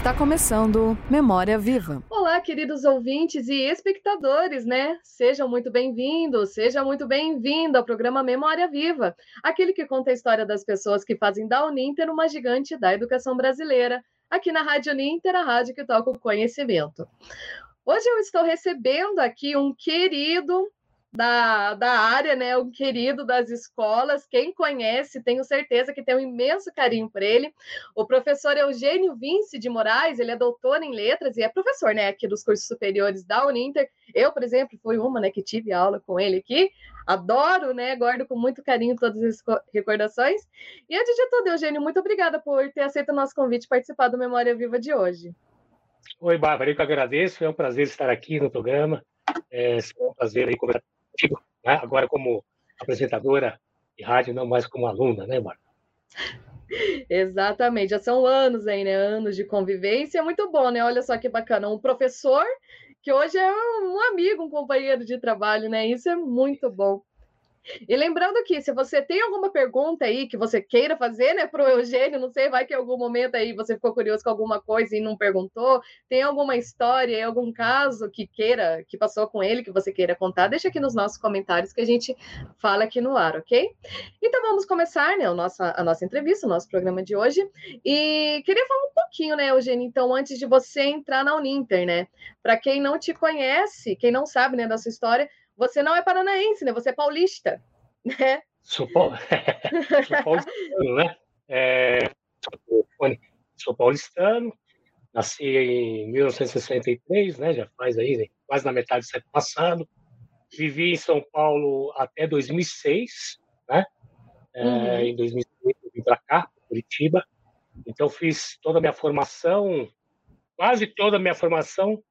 Está começando Memória Viva. Olá, queridos ouvintes e espectadores, né? Sejam muito bem-vindos, seja muito bem-vindo ao programa Memória Viva, aquele que conta a história das pessoas que fazem da Uninter uma gigante da educação brasileira, aqui na Rádio Uninter, a rádio que toca o conhecimento. Hoje eu estou recebendo aqui um querido da, da área, né? Um querido das escolas. Quem conhece, tenho certeza que tem um imenso carinho por ele. O professor Eugênio Vince de Moraes, ele é doutor em letras e é professor, né? Aqui dos cursos superiores da Uninter. Eu, por exemplo, fui uma, né? Que tive aula com ele aqui. Adoro, né? Guardo com muito carinho todas as recordações. E antes de tudo, Eugênio, muito obrigada por ter aceito o nosso convite e participar do Memória Viva de hoje. Oi, Bárbara, eu que agradeço. É um prazer estar aqui no programa. É um prazer aí conversar contigo, né? agora como apresentadora de rádio, não mais como aluna, né, Marta? Exatamente, já são anos aí, né? Anos de convivência, é muito bom, né? Olha só que bacana, um professor que hoje é um amigo, um companheiro de trabalho, né? Isso é muito bom. E lembrando que se você tem alguma pergunta aí que você queira fazer, né, para o Eugênio, não sei, vai que em algum momento aí você ficou curioso com alguma coisa e não perguntou, tem alguma história, algum caso que queira, que passou com ele, que você queira contar, deixa aqui nos nossos comentários que a gente fala aqui no ar, ok? Então vamos começar, né, a nossa, a nossa entrevista, o nosso programa de hoje. E queria falar um pouquinho, né, Eugênio, então, antes de você entrar na Uninter, né? Para quem não te conhece, quem não sabe, né, da sua história, você não é paranaense, né? Você é paulista, né? Sou, sou paulistano, né? É, sou paulistano, nasci em 1963, né? Já faz aí né? quase na metade do século passado. Vivi em São Paulo até 2006, né? É, uhum. Em 2006 eu vim para cá, Curitiba. Então fiz toda a minha formação, quase toda a minha formação,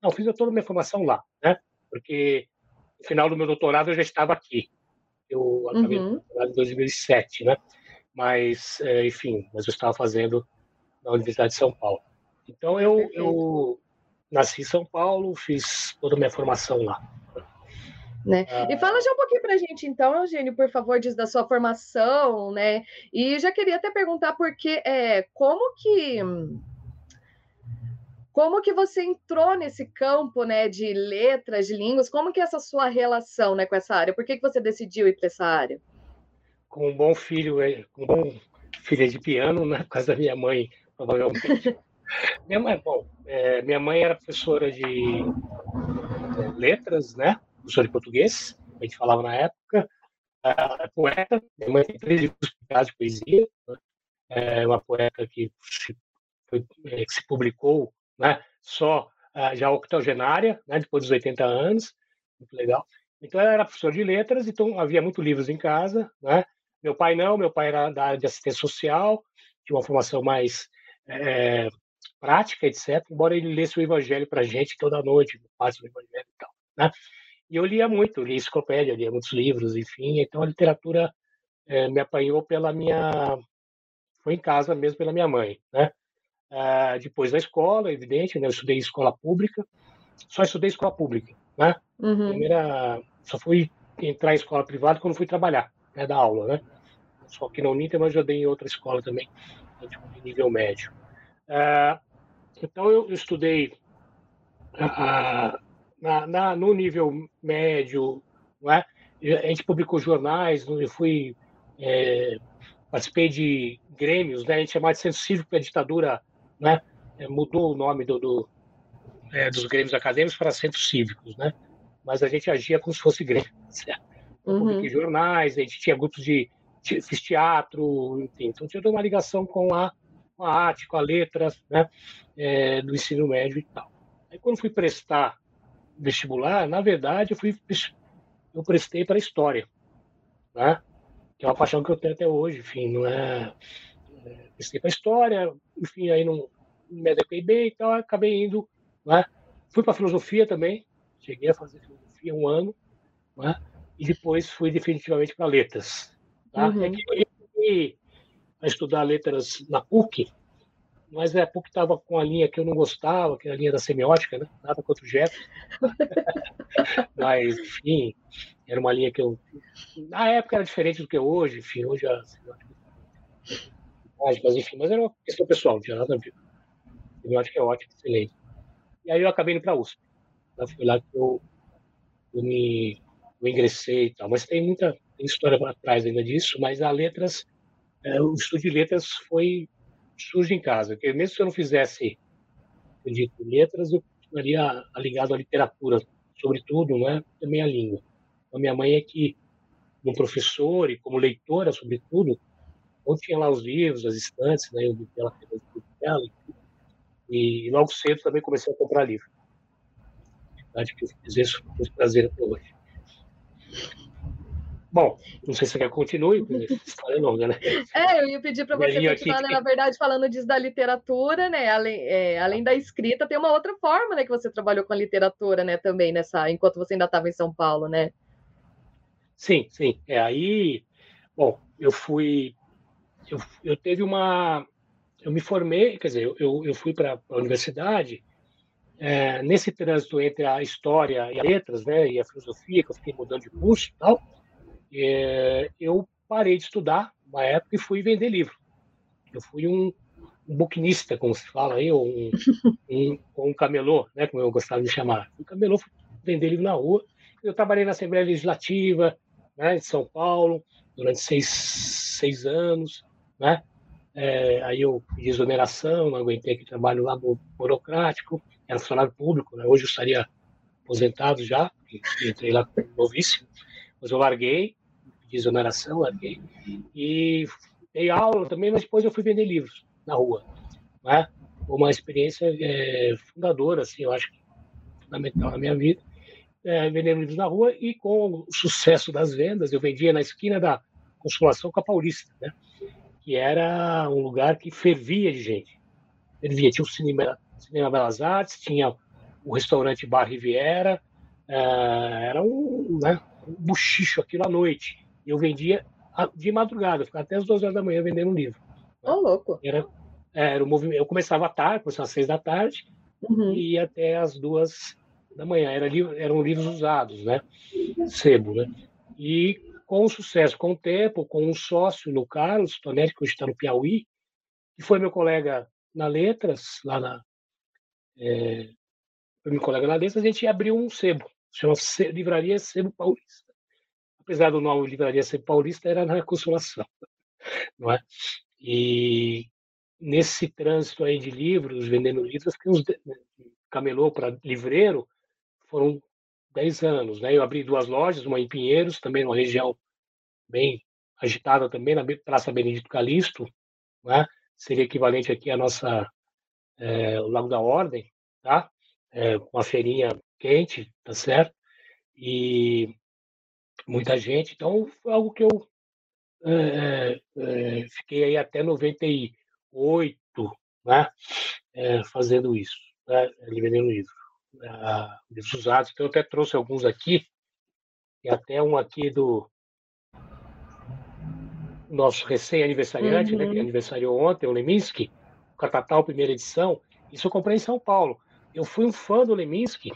não, fiz toda a minha formação lá, né? Porque no final do meu doutorado eu já estava aqui. Eu acabei uhum. em 2007, né? Mas, é, enfim, mas eu estava fazendo na Universidade de São Paulo. Então eu, eu nasci em São Paulo, fiz toda a minha formação lá. Né? Ah. E fala já um pouquinho para a gente, então, Eugênio, por favor, diz da sua formação, né? E já queria até perguntar porque é, como que como que você entrou nesse campo, né, de letras, de línguas? Como que é essa sua relação, né, com essa área? Por que, que você decidiu ir para essa área? Com um bom filho, é, com um bom filho de piano, né, por causa da minha mãe, provavelmente. minha mãe, bom, é, minha mãe era professora de é, letras, né, professora de português, a gente falava na época, é poeta, minha mãe tem três livros de poesia, né, é uma poeta que se, foi, é, que se publicou né? Só uh, já octogenária, né? Depois dos 80 anos, muito legal. Então ela era professora de letras, então havia muitos livros em casa, né? Meu pai não, meu pai era da área de assistência social, tinha uma formação mais é, prática, etc. Embora ele lesse o Evangelho para gente toda noite, parte do Evangelho e tal, né? E eu lia muito, lia enciclopédia, lia muitos livros, enfim. Então a literatura é, me apanhou pela minha, foi em casa mesmo pela minha mãe, né? Uh, depois da escola, evidente, né? Eu estudei em escola pública, só estudei escola pública, né? Uhum. Primeira, só fui entrar em escola privada quando fui trabalhar, né? Da aula, né? Só que na Uninter, mas já dei em outra escola também, de nível médio. Uh, então eu estudei uh, na, na, no nível médio, né? A gente publicou jornais, eu fui é, participei de grêmios, né? A gente chamava de Centro Cívico para a ditadura né? É, mudou o nome do, do é, dos grêmios acadêmicos para centros cívicos, né? Mas a gente agia como se fosse grêmio? Uhum. jornais, a gente tinha grupos de, de fiz teatro, enfim, então tinha uma ligação com a, com a arte, com a letra, né? É, do ensino médio e tal. Aí quando fui prestar vestibular, na verdade eu fui eu prestei para história, né? Que é uma paixão que eu tenho até hoje, enfim, não é prestei para história, enfim, aí não me adequei bem e tal, acabei indo, né? Fui para filosofia também, cheguei a fazer filosofia um ano, né? E depois fui definitivamente para letras. Tá? Uhum. É que eu fui a estudar letras na PUC, mas a PUC estava com a linha que eu não gostava, que é a linha da semiótica, né? Nada contra o Jeff. mas, enfim, era uma linha que eu. Na época era diferente do que hoje, enfim, hoje a semiótica mas enfim, mas era uma questão pessoal, não tinha nada a ver. semiótica é ótima, excelente. E aí eu acabei indo para a USP. Então, foi lá que eu, eu me eu ingressei e tal. Mas tem muita tem história atrás ainda disso, mas a letras, é, o estudo de letras foi surge em casa. Porque mesmo se eu não fizesse, acredito, letras, eu estaria ligado à literatura, sobretudo, né? também a língua. A minha mãe é que, como professor e como leitora, sobretudo, eu tinha lá os livros, as estantes, né? Eu vi ela fez dela e, e logo cedo também comecei a comprar livro. Acho que eu fiz isso com prazer até hoje. Bom, não sei se você quer que continue, história é longa, né? É, eu ia pedir para você continuar, né, na verdade, falando disso da literatura, né? Além, é, além da escrita, tem uma outra forma, né, que você trabalhou com a literatura, né, também, nessa, enquanto você ainda estava em São Paulo, né? Sim, sim. É, aí, bom, eu fui, eu, eu teve uma, eu me formei, quer dizer, eu, eu fui para a universidade, é, nesse trânsito entre a história e as letras, né, e a filosofia, que eu fiquei mudando de curso e tal, é, eu parei de estudar uma época e fui vender livro. Eu fui um, um buquinista, como se fala aí, ou um, um, um camelô, né, como eu gostava de chamar. Um camelô vender livro na rua. Eu trabalhei na Assembleia Legislativa, né, de São Paulo, durante seis, seis anos, né? É, aí eu pedi exoneração, não aguentei aquele trabalho lá burocrático, era funcionário público, né? hoje eu estaria aposentado já, entrei lá novíssimo, mas eu larguei, de exoneração, larguei. E dei aula também, mas depois eu fui vender livros na rua. Né? Uma experiência é, fundadora, assim, eu acho que fundamental na minha vida. É, vendendo livros na rua e com o sucesso das vendas, eu vendia na esquina da Consolação com a Paulista, né? Que era um lugar que fervia de gente. Fervia. Tinha o cinema, cinema Belas Artes, tinha o restaurante Bar Riviera, é, era um, né, um buchicho aquilo à noite eu vendia de madrugada, ficava até as duas horas da manhã vendendo um livro. Ô, oh, louco! Era, é, era um movimento, eu começava à tarde, começava às seis da tarde, uhum. e ia até as duas da manhã. Era, eram livros usados, né? Sebo, né? E com o sucesso, com o tempo, com um sócio no Carlos Tonetti, que hoje está no Piauí, que foi meu colega na Letras, lá na. É, foi meu colega na Letras, a gente abriu um sebo, chama Livraria Sebo Paulista apesar do nome livraria ser paulista, era na Consolação, não é? E nesse trânsito aí de livros, vendendo livros, que uns camelô para livreiro, foram 10 anos, né? Eu abri duas lojas, uma em Pinheiros, também numa região bem agitada também, na Praça Benedito Calixto, né? Seria equivalente aqui à nossa é, Lago da Ordem, tá? É, uma feirinha quente, tá certo? E muita gente. Então, foi algo que eu é, é, fiquei aí até 98, né, fazendo isso, né, vendendo livro, uh. Então, eu até trouxe alguns aqui, e até um aqui do nosso recém-aniversariante, uhum. né, que uhum. aniversariou ontem, o Leminski, o Catatal, primeira edição. Isso eu comprei em São Paulo. Eu fui um fã do Leminski,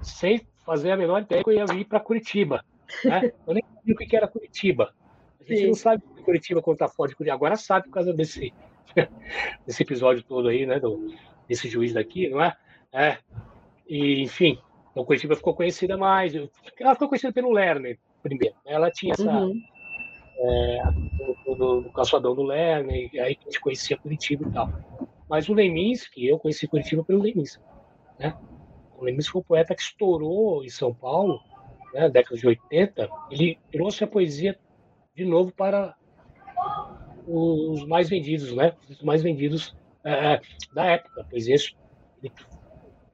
sem fazer a menor ideia que eu ia vir para Curitiba. Né? Eu nem sabia o que era Curitiba. A gente Sim. não sabe que Curitiba quando tá fora de Curitiba. Agora sabe por causa desse, desse episódio todo aí, né? Do, desse juiz daqui, não é? é. E, enfim, então Curitiba ficou conhecida mais. Ela ficou conhecida pelo Lerner, primeiro. Né? Ela tinha essa. Uhum. É, do, do, do calçadão do Lerner, e aí a gente conhecia Curitiba e tal. Mas o Leminski, eu conheci Curitiba pelo Leminski. Né? O Leminski foi um poeta que estourou em São Paulo né, década de 80, ele trouxe a poesia de novo para os mais vendidos, né? Os mais vendidos é, é da época. A poesia, ele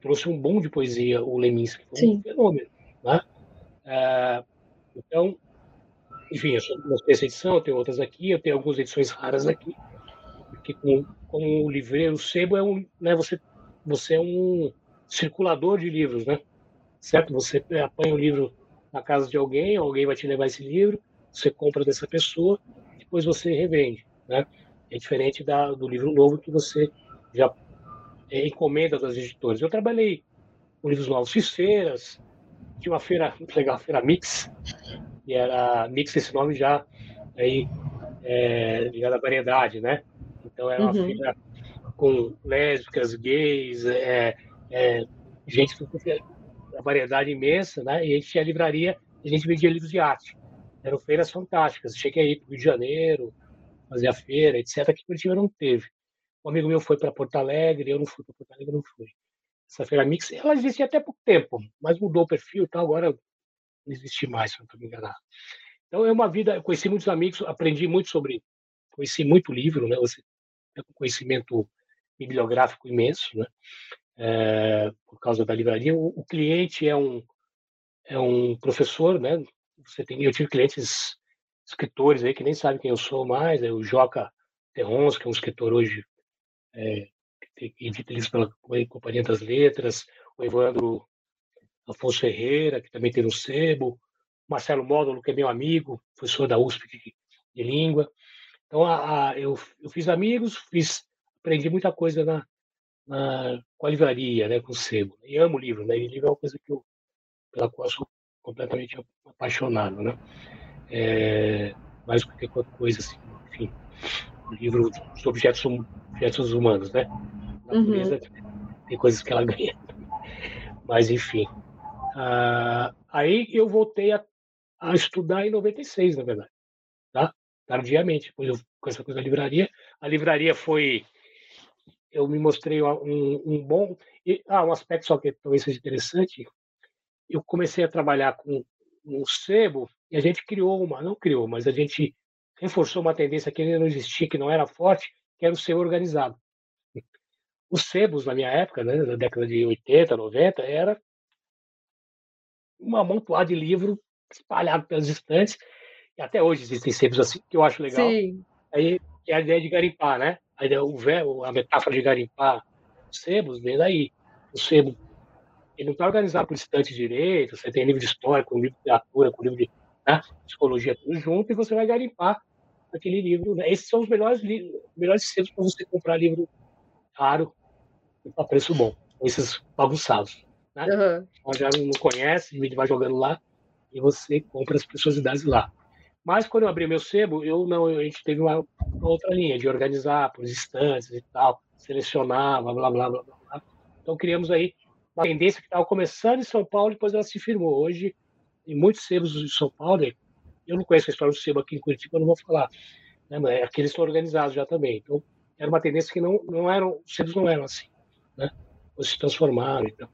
trouxe um boom de poesia, o Leminski, foi Sim. um fenômeno, né? É, então, enfim, eu sou nessa edição, eu tenho outras aqui, eu tenho algumas edições raras aqui, porque com, com o livreiro, sebo é um, né? Você, você é um circulador de livros, né? Certo? Você apanha o livro na casa de alguém, alguém vai te levar esse livro, você compra dessa pessoa, depois você revende, né? É diferente da, do livro novo que você já é, encomenda das editoras. Eu trabalhei com livros novos, fiz feiras, tinha uma feira muito legal, a feira Mix, e era Mix esse nome já aí é, ligado à variedade, né? Então era uma uhum. feira com lésbicas, gays, é, é, gente com uma variedade imensa, né? E a gente tinha livraria, a gente vendia livros de arte. Eram feiras fantásticas. Cheguei aí para o Rio de Janeiro, fazer a feira, etc. Que Curitiba não teve. Um amigo meu foi para Porto Alegre, eu não fui para Porto Alegre, não fui. Essa feira mix, ela existia até pouco tempo, mas mudou o perfil e tal, agora não existe mais, se não estou me enganado. Então é uma vida, eu conheci muitos amigos, aprendi muito sobre, conheci muito livro, né? Você um conhecimento bibliográfico imenso, né? É, por causa da livraria. O, o, cliente é um é um professor, né? Você tem, eu tive clientes escritores aí que nem sabem quem eu sou mais, é o Joca Terrons, que é um escritor hoje é, livros pela Companhia das Letras, o Evandro Afonso Ferreira, que também tem no Sebo, Marcelo Módulo, que é meu amigo, professor da USP de língua. Então, a, a, eu, eu fiz amigos, fiz, aprendi muita coisa na, na, com a livraria, né, com o sebo. E amo livro, né? E livro é uma coisa que eu, pela qual eu sou completamente apaixonado, né? É, mais do que qualquer coisa, assim, enfim. Livro dos objetos, hum, objetos humanos, né? Uhum. natureza tem coisas que ela ganha. Mas, enfim. Ah, aí eu voltei a a estudar em 96, na verdade, tá? Tardiamente, depois eu, com essa coisa da livraria. A livraria foi, eu me mostrei um, um bom, e, ah, um aspecto só que talvez seja interessante, eu comecei a trabalhar com um sebo e a gente criou uma, não criou, mas a gente reforçou uma tendência que ainda não existia, que não era forte, que era o sebo organizado. Os sebos, na minha época, né, na década de 80, 90, era uma amontoada de livro espalhado pelas estantes. E até hoje existem sebos assim, que eu acho legal. Sim. Aí é a ideia de garimpar, né? A, ideia, o véu, a metáfora de garimpar os sebos vem daí. O sebo ele não está organizado por estante direito, você tem livro de história, com livro de literatura, com livro de né, psicologia, tudo junto, e você vai garimpar aquele livro. Né? Esses são os melhores, melhores sebos para você comprar livro caro a preço bom. Esses bagunçados. Né? Uhum. Já não conhece, vai jogando lá e você compra as preciosidades lá. Mas quando eu abri meu sebo, eu não, a gente teve uma, uma outra linha de organizar por instantes e tal, selecionar, blá, blá, blá, blá, blá. Então criamos aí uma tendência que estava começando em São Paulo, depois ela se firmou. Hoje, em muitos sebos de São Paulo, eu não conheço a história do sebo aqui em Curitiba, eu não vou falar, né, mas aqui eles estão organizados já também. Então, era uma tendência que não, não eram, os sebos não eram assim, né? Eles se transformaram então.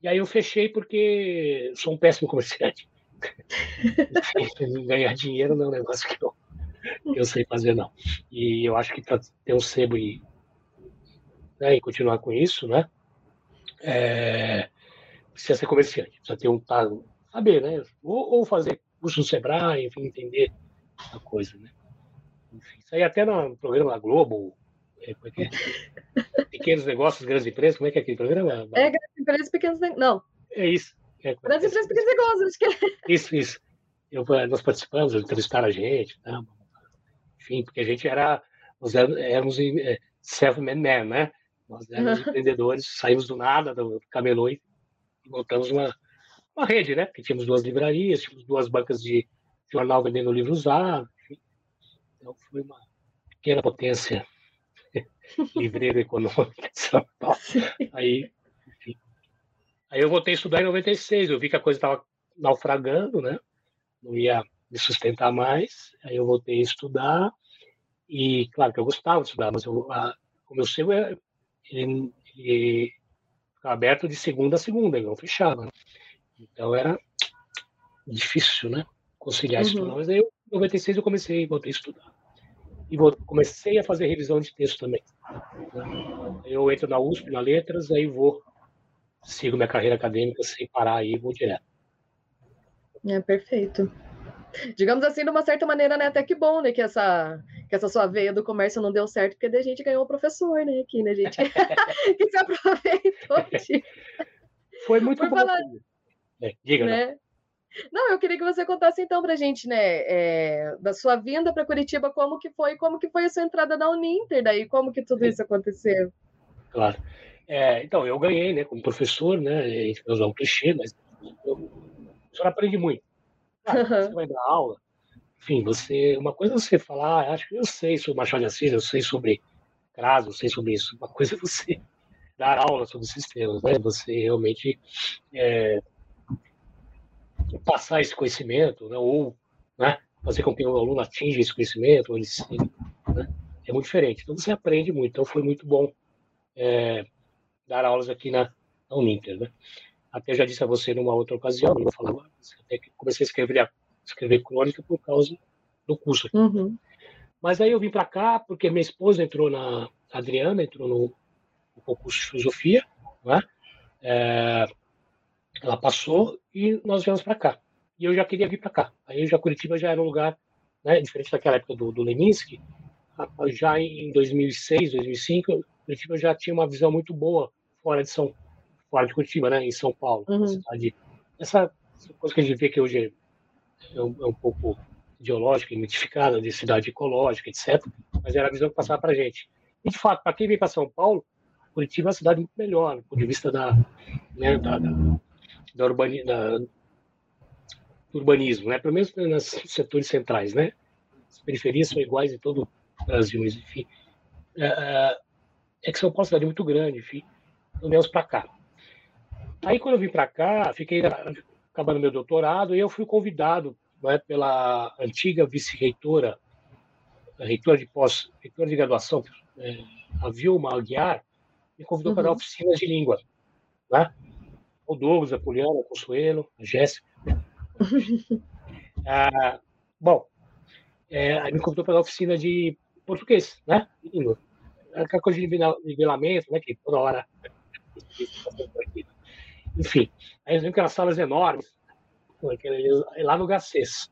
E aí eu fechei porque sou um péssimo comerciante. Ganhar dinheiro não é um negócio que eu, eu sei fazer, não. E eu acho que para ter um sebo e, né, e continuar com isso, né? É, precisa ser comerciante, precisa ter um saber, né? Ou, ou fazer curso no Sebrae, enfim, entender a coisa, né? Enfim, isso aí até no programa da Globo, é, como é que é? Pequenos negócios, grandes empresas, como é que é aquele programa? É, grandes empresas, pequenos negócios. Não. É isso. É, Grandes empresas, pequenos negócios. Acho que... É. Isso, isso. Eu, nós participamos, entrevistaram a gente, tá? enfim, porque a gente era, nós éramos é, self-made man, né? Nós éramos empreendedores, saímos do nada, do camelô e montamos uma, uma rede, né? Porque tínhamos duas livrarias, tínhamos duas bancas de jornal vendendo livro usado, enfim. Então foi uma pequena potência livreira econômica de São Paulo. Aí Aí eu voltei a estudar em 96, eu vi que a coisa estava naufragando, né? Não ia me sustentar mais. Aí eu voltei a estudar e, claro que eu gostava de estudar, mas eu, a, o meu sebo é, ele, ele ficava aberto de segunda a segunda, ele não fechava. Né? Então era difícil, né? Conciliar uhum. isso. Mas aí, em 96, eu comecei, voltei a estudar. E vou, comecei a fazer revisão de texto também. Eu entro na USP, na Letras, aí vou sigo minha carreira acadêmica sem parar aí vou direto. É perfeito. Digamos assim, de uma certa maneira, né? Até que bom, né? Que essa, que essa sua veia do comércio não deu certo, porque daí a gente ganhou um professor, né? Aqui, né, gente? que se aproveitou. De... Foi muito Por bom. Falar... É, diga, né? Não, eu queria que você contasse então para a gente, né, é, da sua vinda para Curitiba, como que foi, como que foi a sua entrada na Uninter, daí como que tudo isso aconteceu? Claro. É, então, eu ganhei, né, como professor, né, a gente vai usar um clichê, mas eu, o senhor aprende muito. Ah, você vai dar aula, enfim, você, uma coisa é você falar, ah, acho que eu sei sobre Machado de Assis, eu sei sobre CRAS, não sei sobre isso. Uma coisa é você dar aula sobre sistemas, né? Você realmente é, passar esse conhecimento, né? ou né? fazer com que o aluno atinja esse conhecimento, ele, né? é muito diferente. Então você aprende muito. Então foi muito bom é, dar aulas aqui na, na Uninter, né? Até já disse a você numa outra ocasião, eu falava, até que comecei a escrever, a escrever crônica por causa do curso. Uhum. Mas aí eu vim para cá porque minha esposa entrou na a Adriana entrou no, no concurso de filosofia, né? É, ela passou e nós viemos para cá. E eu já queria vir para cá. Aí já Curitiba já era um lugar, né, diferente daquela época do, do Leminski, já em 2006, 2005, Curitiba já tinha uma visão muito boa fora de São fora de Curitiba, né, em São Paulo, Uhum. cidade. Essa, coisa que a gente vê que hoje é um, é um pouco ideológica, identificada de cidade ecológica, etc. Mas era a visão que passava para a gente. E de fato, para quem vem para São Paulo, Curitiba é uma cidade muito melhor, do ponto de vista da, né, da, da, da, urbani, da do urbanismo, né? pelo menos nos setores centrais, né? As periferias são iguais em todo o Brasil, mas enfim. É, é que São Paulo é uma cidade muito grande, enfim. Então viemos para cá. Aí quando eu vim para cá, fiquei acabando meu doutorado e eu fui convidado né, pela antiga vice-reitora, reitora de pós, reitora de graduação, é, a Vilma Aguiar, me convidou uhum. para dar oficinas de língua. Né? O Douglas, a Poliana, a Consuelo, a Jéssica. ah, bom, é, me convidou para dar oficina de português, né? Língua. Aquela coisa de nivelamento, né? Que toda hora. Enfim, aí eles viram aquelas salas enormes, lá no Gacês.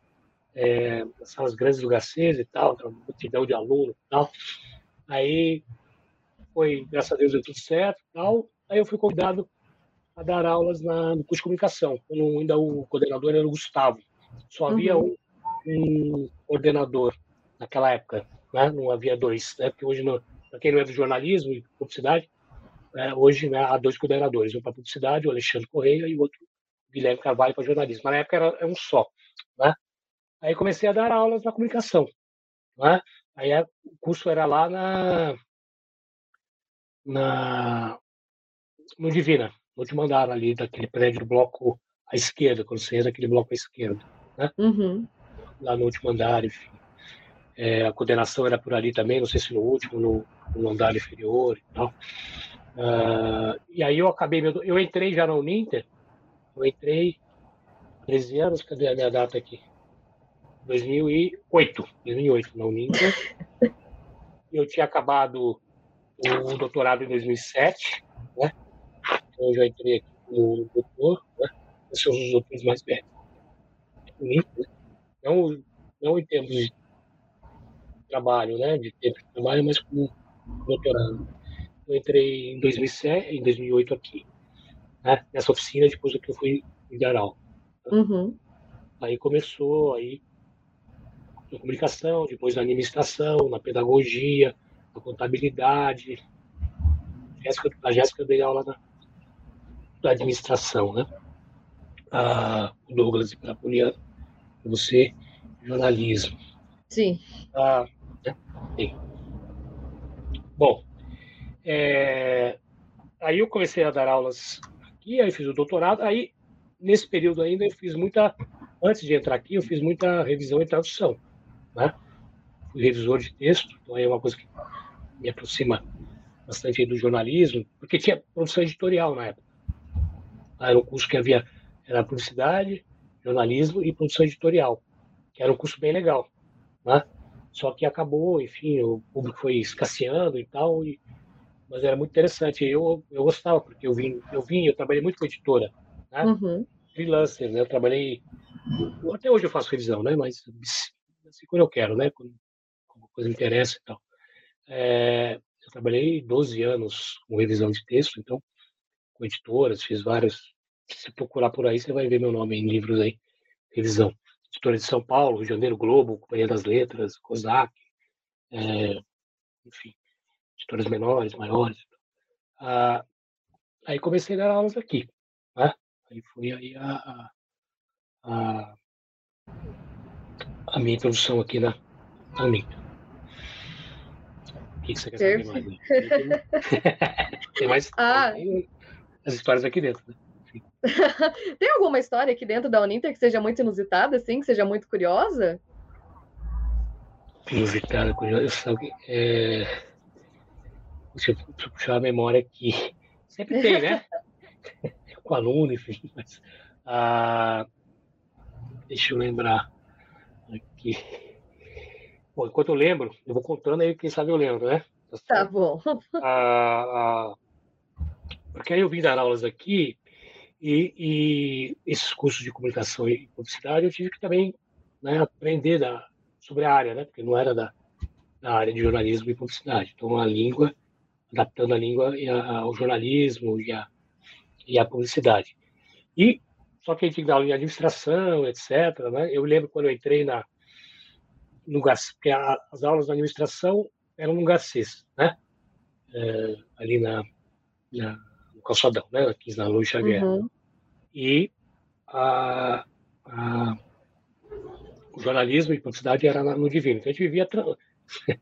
É, as salas grandes do Gacês e tal, multidão de alunos e tal. Aí foi, graças a Deus, deu tudo certo e tal. Aí eu fui convidado a dar aulas na, no curso de comunicação. Quando ainda o coordenador era o Gustavo. Só havia uhum. um, um coordenador naquela época, né? não havia dois, né? porque hoje, para quem não é do jornalismo e publicidade, é, hoje né, há dois coordenadores, um para publicidade, o Alexandre Correia, e o outro, Guilherme Carvalho, para jornalismo. Mas na época era, era um só. Né? Aí comecei a dar aulas na comunicação. Né? Aí a, o curso era lá na, na no Divina, no último andar ali daquele prédio do bloco à esquerda, quando você entra aquele bloco à esquerda, né? Uhum. Lá no último andar, enfim. É, a coordenação era por ali também, não sei se no último, no, no andar inferior e tal. Uh, e aí eu acabei, meu, eu entrei já na Uninter, eu entrei 13 anos, cadê a minha data aqui? 2008, 2008 na Uninter. eu tinha acabado o doutorado em 2007, né? Então eu já entrei aqui como doutor, né? Os doutores mais velhos. Né? Não, não em termos de trabalho, né? De tempo de trabalho, mas como doutorado. Eu entrei em 2007, em 2008 aqui, né? Nessa oficina, depois que eu fui em Garal. Né? Uhum. Aí começou aí na comunicação, depois na administração, na pedagogia, na contabilidade. A Jéssica deu aula na, na administração, né? O Douglas e a Poliana, você, jornalismo. Sim. Ah, né? Bom, é, aí eu comecei a dar aulas aqui, aí fiz o doutorado, aí nesse período ainda eu fiz muita, antes de entrar aqui, eu fiz muita revisão e tradução, né? Fui revisor de texto, então aí é uma coisa que me aproxima bastante do jornalismo, porque tinha produção editorial na época. Era um curso que havia, era publicidade, jornalismo e produção editorial, que era um curso bem legal, né? Só que acabou, enfim, o público foi escasseando e tal, e, mas era muito interessante. Eu, eu gostava, porque eu vim, eu vim, eu trabalhei muito com editora, né? Uhum. Freelancer, né? Eu trabalhei, até hoje eu faço revisão, né? Mas assim, quando eu quero, né? Quando alguma coisa me interessa e tal. É, eu trabalhei 12 anos com revisão de texto, então, com editoras, fiz vários. Se procurar por aí, você vai ver meu nome em livros aí, revisão. Editora de São Paulo, Rio de Janeiro, Globo, Companhia das Letras, COSAC, é, enfim, editoras menores, maiores. Ah, aí comecei a dar aulas aqui, né? Aí foi aí a, a, a minha introdução aqui na, na que, que você quer saber mais? tem mais ah. tem as histórias aqui dentro, né? tem alguma história aqui dentro da Uninter que seja muito inusitada, assim, que seja muito curiosa? Inusitada, curiosa. É... Deixa eu, puxar a memória aqui. Sempre tem, né? Com aluno, enfim. Mas, ah, deixa eu lembrar aqui. Bom, enquanto eu lembro, eu vou contando aí, quem sabe eu lembro, né? Tá bom. Ah, ah, porque aí eu vim dar aulas aqui e, e, esses cursos de comunicação e publicidade eu tive que também né, aprender da, sobre a área, né? Porque não era da, da área de jornalismo e publicidade. Então a língua, adaptando a língua ao jornalismo e a, e a publicidade. E só que a gente aula de administração, etc. Né? Eu lembro quando eu entrei na no porque as aulas da administração eram no Garcês, né? É, ali na, na, Calçadão, né? Aqui na Luiz Xavier. Uhum. E a, a, o jornalismo e publicidade era no Divino. Então a gente vivia.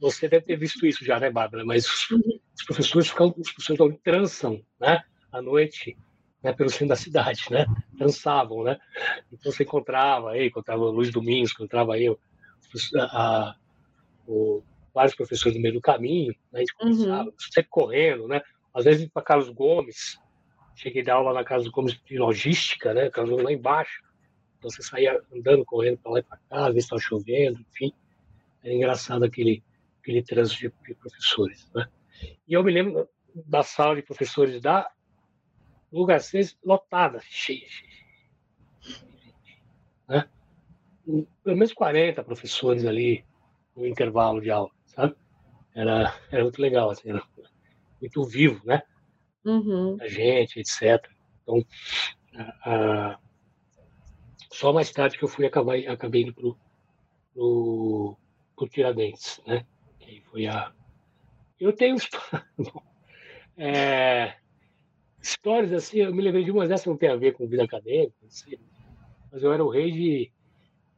Você deve ter visto isso já, né, Bárbara? Mas os, uhum. os professores ficam, os professores transam, né? À noite, né, pelo centro da cidade, né? Dançavam, né? Então você encontrava aí, encontrava Luiz Domingos, encontrava eu, a, a, o, vários professores no meio do caminho, né? a gente começava uhum. sempre correndo, né? Às vezes para Carlos Gomes, cheguei a dar aula na Casa Gomes de logística, né? Carlos Gomes lá embaixo. Então você saía andando, correndo para lá e para cá, às vezes estava chovendo, enfim. Era engraçado aquele, aquele trânsito de, de professores, né? E eu me lembro da sala de professores da lugar 6 lotada, cheia, cheia. Né? Pelo menos 40 professores ali no intervalo de aula, sabe? Era, era muito legal, assim, era muito vivo, né? Uhum. A gente, etc. Então, a, a... só mais tarde que eu fui acabar, acabei indo pro, pro, pro Tiradentes, né? Que foi a... Eu tenho... é histórias assim, eu me lembrei de umas dessas não tem a ver com vida acadêmica, sei, mas eu era o rei de,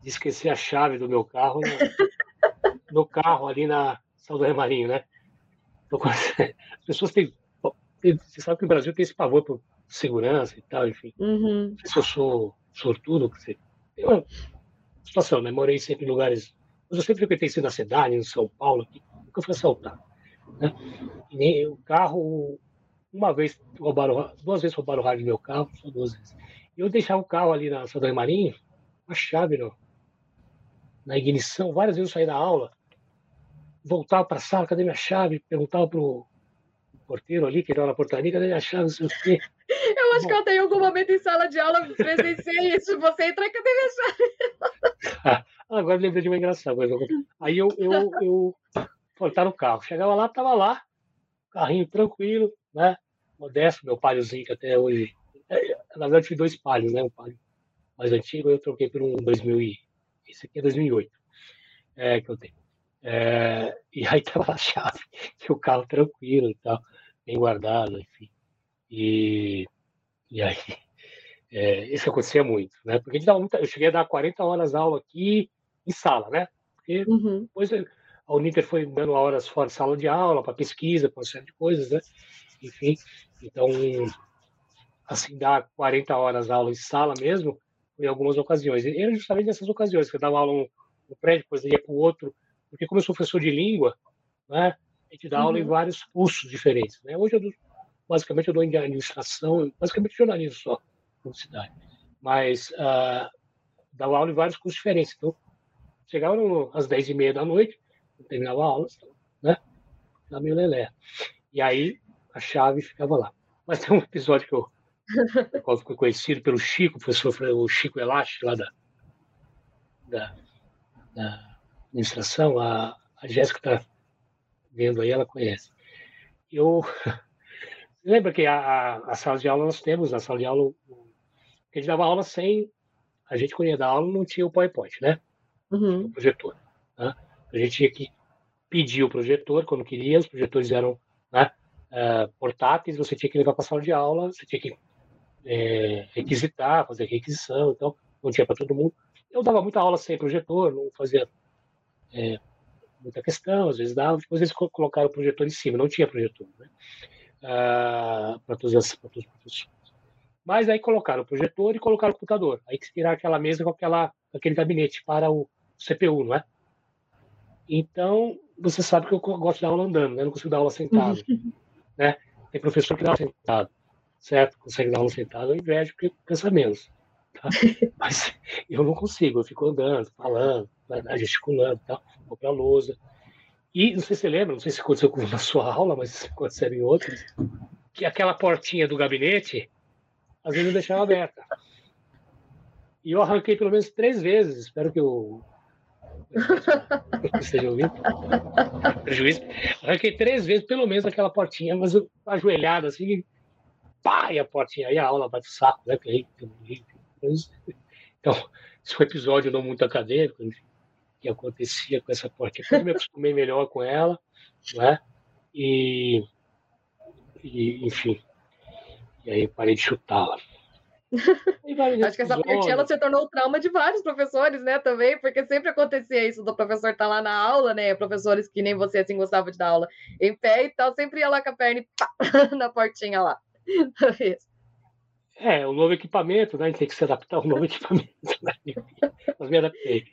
de, esquecer a chave do meu carro no, no carro ali na Saldanha Marinho, né? As pessoas têm, você sabe que o Brasil tem esse pavor por segurança e tal, enfim. Uhum. Não sei se eu sou sortudo, porque tem uma situação, né? Morei sempre em lugares, mas eu sempre frequentei na cidade, em São Paulo, aqui, nunca fui assaltado. Né? E nem, o carro, uma vez roubaram, duas vezes roubaram o rádio do meu carro, só duas vezes. E eu deixava o carro ali na Saldanha Marinho, a chave no, na ignição, várias vezes eu saí da aula, voltava para a sala, cadê minha chave? Perguntava pro porteiro ali, que era na portaria, cadê minha chave? Não sei o quê. Eu acho Bom, que eu tenho algum momento em sala de aula presenciei isso, você entra, cadê minha chave? Agora lembrei de uma engraçada. Aí eu, eu, eu, tá no carro. Chegava lá, tava lá, carrinho tranquilo, né? modesto, meu paliozinho que até hoje. É, na verdade, tive dois palhos, né? Um palio mais antigo, eu troquei por um 2000 e... Esse aqui é 2008, é, que eu tenho. É, e aí tava a chave, e o carro tranquilo e tal, bem guardado, enfim. E, e aí, é, isso acontecia muito, né? Porque muita, eu cheguei a dar 40 horas aula aqui em sala, né? Porque uhum. depois a Uninter foi dando horas fora de sala de aula, para pesquisa, para uma série de coisas, né? enfim. Então, assim, dar 40 horas aula em sala mesmo, em algumas ocasiões. E era justamente nessas ocasiões que eu dava aula no prédio, depois ia para o outro, porque como eu sou professor de língua, né, a gente dá aula uhum. em vários cursos diferentes. Né? Hoje, eu dou, basicamente, eu dou em administração, basicamente jornalismo só, publicidade. Mas uh, dava aula em vários cursos diferentes. Então, chegava no, às 10 e meia da noite, terminava a aula, né? Na minha lelé. E aí, a chave ficava lá. Mas tem um episódio que eu, eu ficou conhecido pelo Chico, o professor o Chico Elache, lá da, da, da administração, a, a Jéssica está vendo aí, ela conhece. Eu lembra que a, a, a, sala de aula nós temos, a sala de aula, a gente dava aula sem, a gente quando ia dar aula não tinha o PowerPoint, né? Uhum. O projetor. Né? A gente tinha que pedir o projetor quando queria, os projetores eram né, uh, portáteis, você tinha que levar para a sala de aula, você tinha que é, requisitar, fazer requisição, então não tinha para todo mundo. Eu dava muita aula sem projetor, não fazia é, muita questão, às vezes dava, depois eles colocaram o projetor em cima, não tinha projetor, né? Ah, para todos, os professores. Mas aí colocaram o projetor e colocaram o computador. Aí que tirar aquela mesa com aquela, aquele gabinete para o CPU, não é? Então, você sabe que eu gosto de dar aula andando, né? Não consigo dar aula sentado, né? Tem professor que dá aula sentado, certo? Consegue dar aula sentado, eu invejo porque cansa menos. Tá? Mas eu não consigo, eu fico andando, falando, gesticulando, tal, vou para a lousa. E não sei se você lembra, não sei se aconteceu na sua aula, mas aconteceu em outras, que aquela portinha do gabinete, às vezes eu deixava aberta. E eu arranquei pelo menos três vezes, espero que eu esteja ouvindo. Prejuízo. Arranquei três vezes pelo menos aquela portinha, mas eu ajoelhado assim, pá, e a portinha, aí a aula bate o saco, né? Então, esse foi um episódio não muito acadêmico, que acontecia com essa portinha. Eu me acostumei melhor com ela, né? E, e enfim, e aí parei de chutá-la. Acho que essa parte ela se tornou o trauma de vários professores, né, também, porque sempre acontecia isso do professor estar tá lá na aula, né, professores que nem você, assim, gostavam de dar aula em pé e tal, sempre ia lá com a perna e pá, na portinha lá. É, o novo equipamento, né, a gente tem que se adaptar ao novo equipamento, né? mas me adaptei.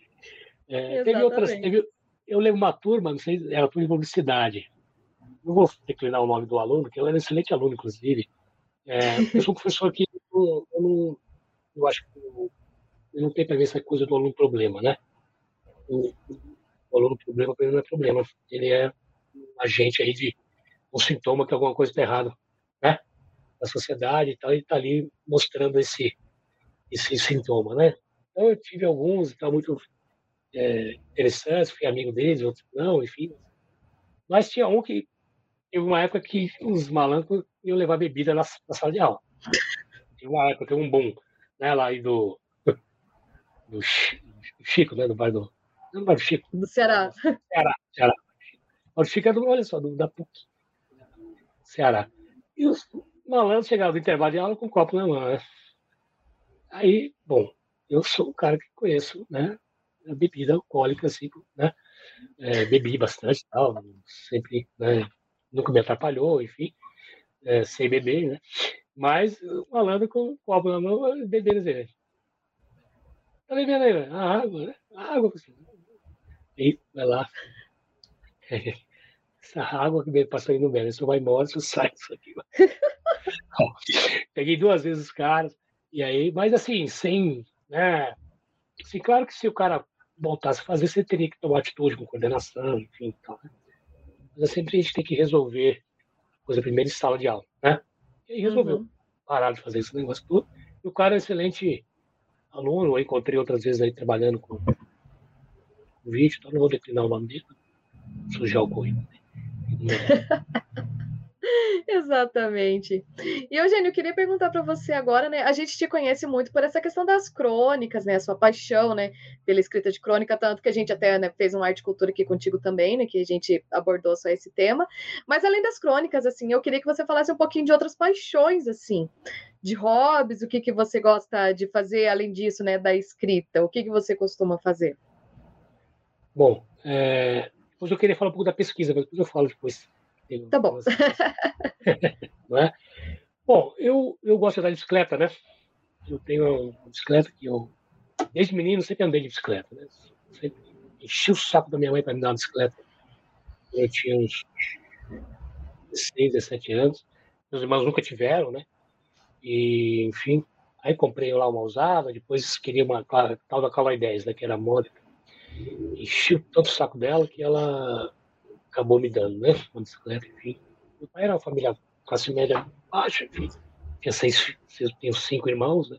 É, teve outras, teve, eu lembro uma turma, não sei, era turma de publicidade, não vou declinar o nome do aluno, que ele era um excelente aluno, inclusive, é, eu sou um professor que eu, eu, não, eu acho que eu, eu não tenho para ver essa coisa do aluno problema, né? O, o aluno problema para ele não é problema, ele é um agente aí de um sintoma que alguma coisa está errada, né? Na sociedade e tal, ele está ali mostrando esse esse sintoma, né? Então eu tive alguns e tal muito é, interessantes, fui amigo deles, outros não, enfim. Mas tinha um que teve uma época que os malandros iam levar bebida na, na sala de aula. Teve uma época, teve um bom, né, lá aí do, do Chico, né, do bairro do, não, bairro do Chico. Do Ceará. Ceará, Ceará. O Chico é do, olha só, do, da PUC. Ceará. E os malandros chegavam do intervalo de aula com um copo na mão, né? Aí, bom, eu sou o cara que conheço, né, a bebida alcoólica, assim, né? É, bebi bastante tal, sempre, né, nunca me atrapalhou, enfim, é, sem beber, né? Mas o malandro com copo na mão, bebendo cerveja. Tá bebendo aí, velho? A água, né? A água. E vai lá. Essa água que passou aí no Belo, só vai embora, só sai isso aqui. Peguei duas vezes os caras, e aí, mas assim, sem, né? Assim, claro que se o cara voltasse a fazer, você teria que tomar atitude com coordenação, enfim, tal, né? Mas é sempre a gente tem que resolver coisa primeiro em sala de aula, né? E aí resolveu uhum. parar de fazer esse negócio tudo. E o cara é um excelente aluno, eu encontrei outras vezes aí trabalhando com, o vídeo, então não vou declinar o nome dele, sujar o currículo. Exatamente. E Eugênio, eu queria perguntar para você agora, né? A gente te conhece muito por essa questão das crônicas, né? A sua paixão, né? Pela escrita de crônica, tanto que a gente até né, fez um arte cultura aqui contigo também, né? Que a gente abordou só esse tema. Mas além das crônicas, assim, eu queria que você falasse um pouquinho de outras paixões, assim, de hobbies, o que que você gosta de fazer além disso, né? Da escrita, o que que você costuma fazer? Bom, é... depois eu queria falar um pouco da pesquisa, mas eu falo depois. Tá bom. não é? Bom, eu, eu gosto de andar de bicicleta, né? Eu tenho uma bicicleta que eu, desde menino, sempre andei de bicicleta, né? Sempre enchi o saco da minha mãe para me dar uma bicicleta. Eu tinha uns 16, 17 anos. Meus irmãos nunca tiveram, né? E, enfim, aí comprei lá uma usada, depois queria uma tal da Caloi 10, né? Que era módica. Enchi tanto o saco dela que ela acabou me dando, né? Uma bicicleta, enfim. Meu pai era uma família classe média baixa, enfim. Tinha seis, tinha cinco irmãos, né?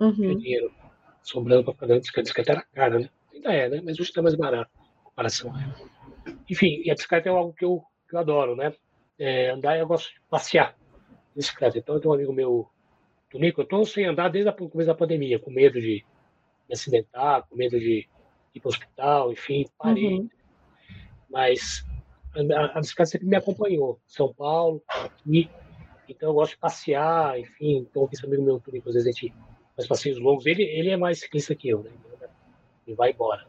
Uhum. Tinha dinheiro sobrando para pagar a bicicleta. A bicicleta era cara, né? Ainda é, né? Mas hoje está mais barato em comparação a ela. Enfim, e a bicicleta é algo que eu, que eu adoro, né? É, andar, eu gosto de passear bicicleta. Então, eu tenho um amigo meu, Tonico, eu estou sem andar desde o começo da pandemia, com medo de me acidentar, com medo de ir para o hospital, enfim, parei. Uhum. Mas a, bicicleta sempre me acompanhou. São Paulo, aqui. Então eu gosto de passear, enfim. Então esse amigo meu, às vezes a gente faz passeios longos. Ele, ele é mais ciclista que eu, né? Ele vai embora.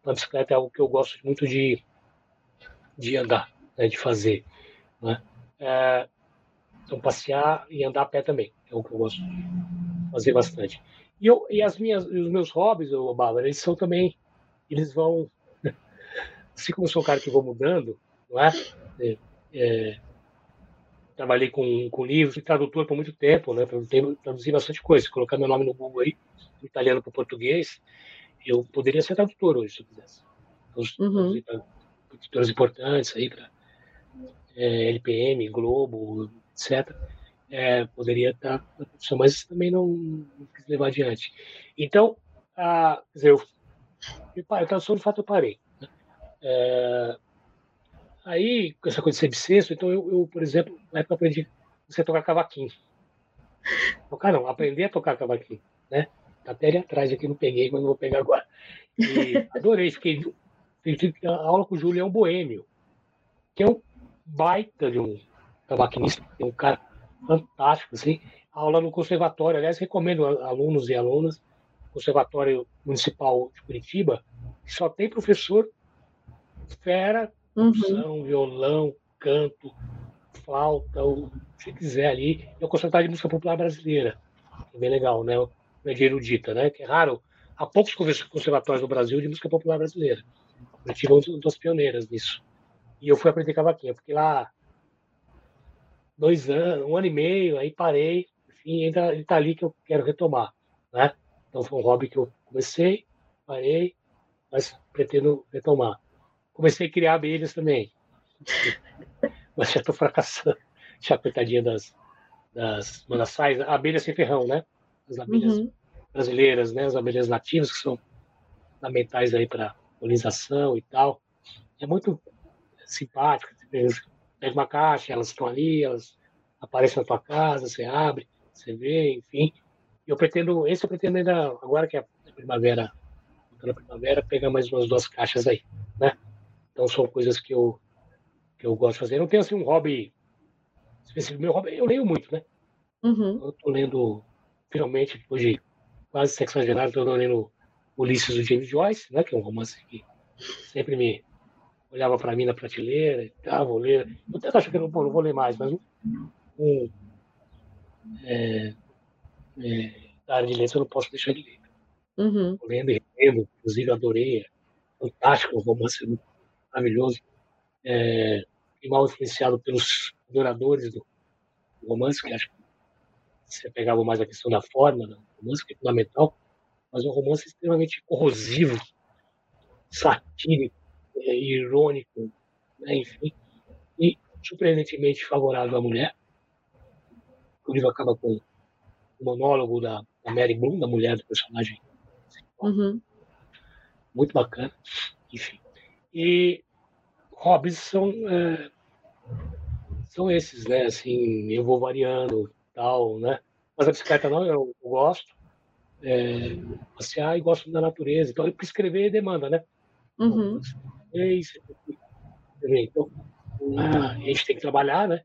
Então, a bicicleta é algo que eu gosto muito de, de andar, né, de fazer. Né? É, então, passear e andar a pé também, é o que eu gosto de fazer bastante. E, eu, e as minhas, os meus hobbies, o Bárbara, eles são também, eles vão, assim como eu sou um cara que vou mudando, não é? é, é trabalhei com, com livros, fui tradutor por muito tempo, né? Traduzi bastante coisa. Se colocar meu nome no Google aí, do italiano para o português, eu poderia ser tradutor hoje, se eu quisesse. Os uhum. editores importantes aí para é, LPM, Globo, etc. É, poderia estar na profissão, mas também não, não, quis levar adiante. Então, a, quer dizer, eu, eu, eu só no fato eu parei. É, aí, com essa coisa de ser bissexto, então eu, eu, por exemplo, na época aprendi você tocar cavaquinho. Tocar não, aprender a tocar cavaquinho, né? Tá até ali atrás aqui, não peguei, mas não vou pegar agora. E adorei, fiquei. A aula com o Julião Boêmio, que é um baita de um cavaquinista, é um cara fantástico, assim. Aula no conservatório, aliás, recomendo alunos e alunas, Conservatório Municipal de Curitiba, só tem professor fera, uhum. violão, canto, flauta, o que quiser ali. É o Conservatório de Música Popular Brasileira, é bem legal, né? é de erudita, né? Que é raro. Há poucos conservatórios no Brasil de música popular brasileira. Eu tive uma das pioneiras nisso. E eu fui aprender cavaquinho. Eu fiquei lá dois anos, um ano e meio, aí parei. Enfim, ainda ele está ali que eu quero retomar, né? Então foi um hobby que eu comecei, parei, mas pretendo retomar. Comecei a criar abelhas também. mas já estou fracassando. Já coitadinha das, das manassais, abelha sem ferrão, né? as abelhas uhum. brasileiras, né, as abelhas nativas, que são fundamentais aí para polinização e tal. É muito simpático. Você pega uma caixa, elas estão ali, elas aparecem na tua casa, você abre, você vê, enfim. Eu pretendo, esse eu pretendo ainda, agora que é a primavera, na primavera, pegar mais umas duas caixas aí, né? Então são coisas que eu que eu gosto de fazer. Eu não tenho assim um hobby específico. Meu hobby, eu leio muito, né? Uhum. Eu tô lendo finalmente, depois de quase sexagenário, estou lendo Ulisses do James Joyce, né, que é um romance que sempre me olhava para mim na prateleira e tal, vou ler. Eu até acho que não, não vou ler mais, mas um, é, é, da área de letras eu não posso deixar de ler. Uhum. Lendo e relendo, inclusive adorei, é fantástico, um romance maravilhoso. É, e mal influenciado pelos adoradores do romance, que acho que você pegava mais a questão da forma da música, é fundamental, mas um romance extremamente corrosivo, satírico, é, irônico, né, enfim, e surpreendentemente favorável à mulher. O livro acaba com o monólogo da, da Mary Bloom, da mulher do personagem. Uhum. Muito bacana, enfim. E hobbies são é, são esses, né? Assim, eu vou variando tal, né? Mas a bicicleta não, eu, eu gosto. É, passear e gosto da natureza. Então, para escrever demanda, né? Uhum. Então, a gente tem que trabalhar, né?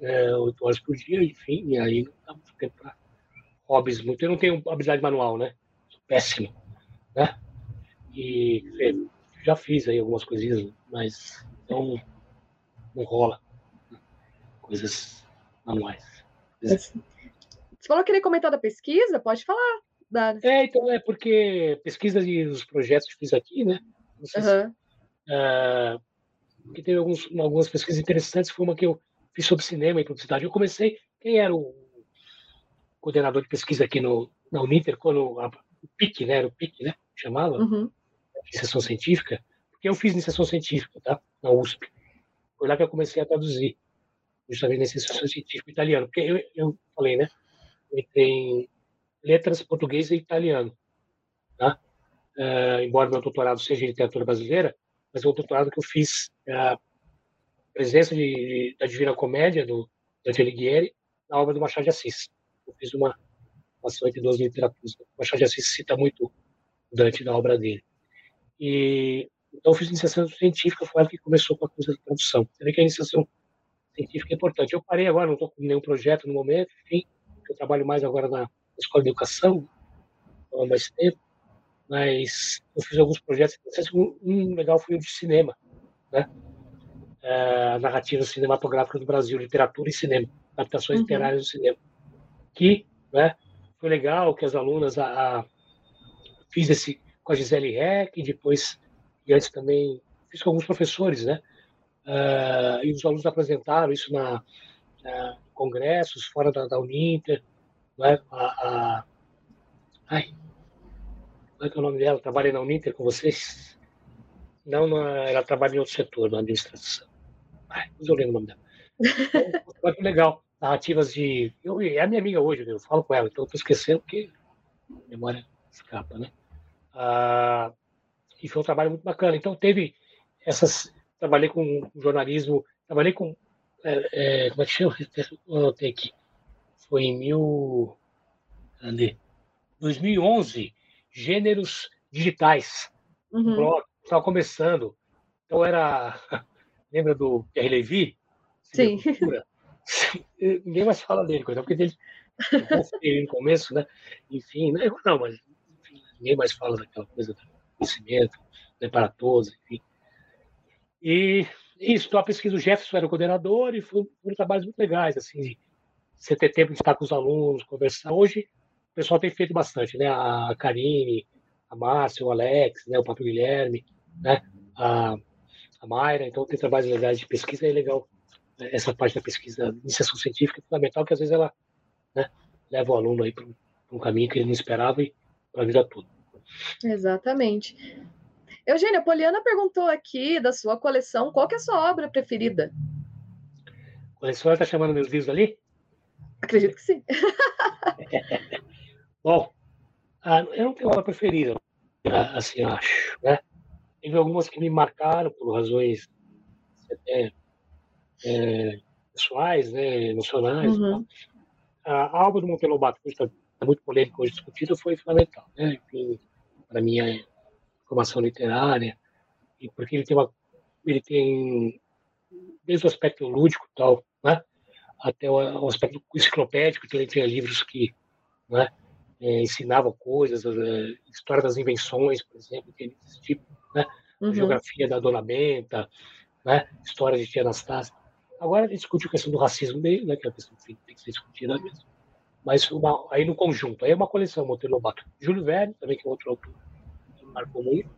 É, oito horas por dia, enfim, e aí não dá muito tempo para hobbies muito. Eu não tenho habilidade manual, né? Sou péssimo, né? E já fiz aí algumas coisinhas, mas não, não rola coisas manuais. Você falou que queria comentar da pesquisa? Pode falar. Da... É, então, é porque pesquisa dos projetos que fiz aqui, né? Não sei uhum. se, uh, que teve alguns, algumas pesquisas interessantes. Foi uma que eu fiz sobre cinema e publicidade. Eu comecei. Quem era o coordenador de pesquisa aqui no, na Uninter, quando a, o PIC, né? Era o PIC, né? Chamava, uhum. Iniciação científica. Porque eu fiz iniciação científica, tá? Na USP. Foi lá que eu comecei a traduzir justamente nesse instituto científico italiano, porque eu, eu falei, né? Ele tem letras português e italiano, tá? Uh, embora meu doutorado seja em literatura brasileira, mas é um doutorado que eu fiz a presença de, de, da Divina Comédia do Dante Alighieri na obra do Machado de Assis. Eu fiz uma relação entre duas literaturas. O Machado de Assis cita muito Dante na obra dele. E então eu fiz iniciação científica, foi ela que começou com a coisa da tradução. Você vê que a iniciação científica é importante. Eu parei agora, não estou com nenhum projeto no momento, enfim, eu trabalho mais agora na escola de educação, há mais tempo, mas eu fiz alguns projetos. Um legal foi o de cinema, né? uh, narrativas cinematográficas do Brasil, literatura e cinema, adaptações uhum. literárias do cinema. Que né, foi legal que as alunas a, a fiz esse com a Gisele Reck, depois, e antes também, fiz com alguns professores, né? Uh, e os alunos apresentaram isso na, na congressos, fora da, da Uninter, né? a, a, ai, qual é, que é o nome dela? Trabalha na Uninter com vocês? Não, não, ela trabalha em outro setor, na administração. Ai, não eu lembro o nome dela. Então, legal. Narrativas de. Eu, é a minha amiga hoje, eu falo com ela, então estou esquecendo porque memória escapa, né? Ah, e foi um trabalho muito bacana. Então teve essas. Trabalhei com jornalismo, trabalhei com. É, é, como é que chama? Eu anotei aqui. Foi em mil. Ali, 2011, gêneros digitais. Uhum. blog, estava começando. Então era. Lembra do Pierre Levy? Sim. Ninguém mais fala dele, coisa, porque ele no começo, né? Enfim, não, não mas ninguém mais fala daquela coisa do conhecimento, né, para todos, enfim. E isso, então a pesquisa, o Jefferson era o coordenador e foram, trabalhos muito legais, assim, você ter tempo de estar com os alunos, conversar. Hoje, o pessoal tem feito bastante, né? A Karine, a Márcia, o Alex, né? o Papo Guilherme, né? A, a Mayra, então tem trabalhos legais de pesquisa, é legal né? essa parte da pesquisa, iniciação científica é fundamental, que às vezes ela né, leva o aluno aí para um caminho que ele não esperava e para vida toda. Exatamente. Eugênia, a Poliana perguntou aqui da sua coleção, qual que é a sua obra preferida? A coleção está chamando meus livros ali? Acredito que sim. Bom, eu não tenho obra preferida, assim, acho, né? Teve algumas que me marcaram por razões é, é, pessoais, né, emocionais. Uhum. A, a do Monteiro Lobato, que está muito polêmica hoje discutida, foi fundamental, né? para minha formação literária, e porque ele tem uma, ele tem desde o aspecto lúdico tal, né? até o, o aspecto enciclopédico, então ele tinha livros que né, é, ensinavam coisas, a, história das invenções, por exemplo, que é desse tipo, né? Uhum. Geografia da Dona Benta, né? História de Tia Anastácia. Agora ele discute a questão do racismo dele, né? Que é uma questão que tem que ser discutida mesmo. Mas uma, aí no conjunto, aí é uma coleção, Monteiro Lobato. Júlio Verne, também que é outro autor que marcou muito,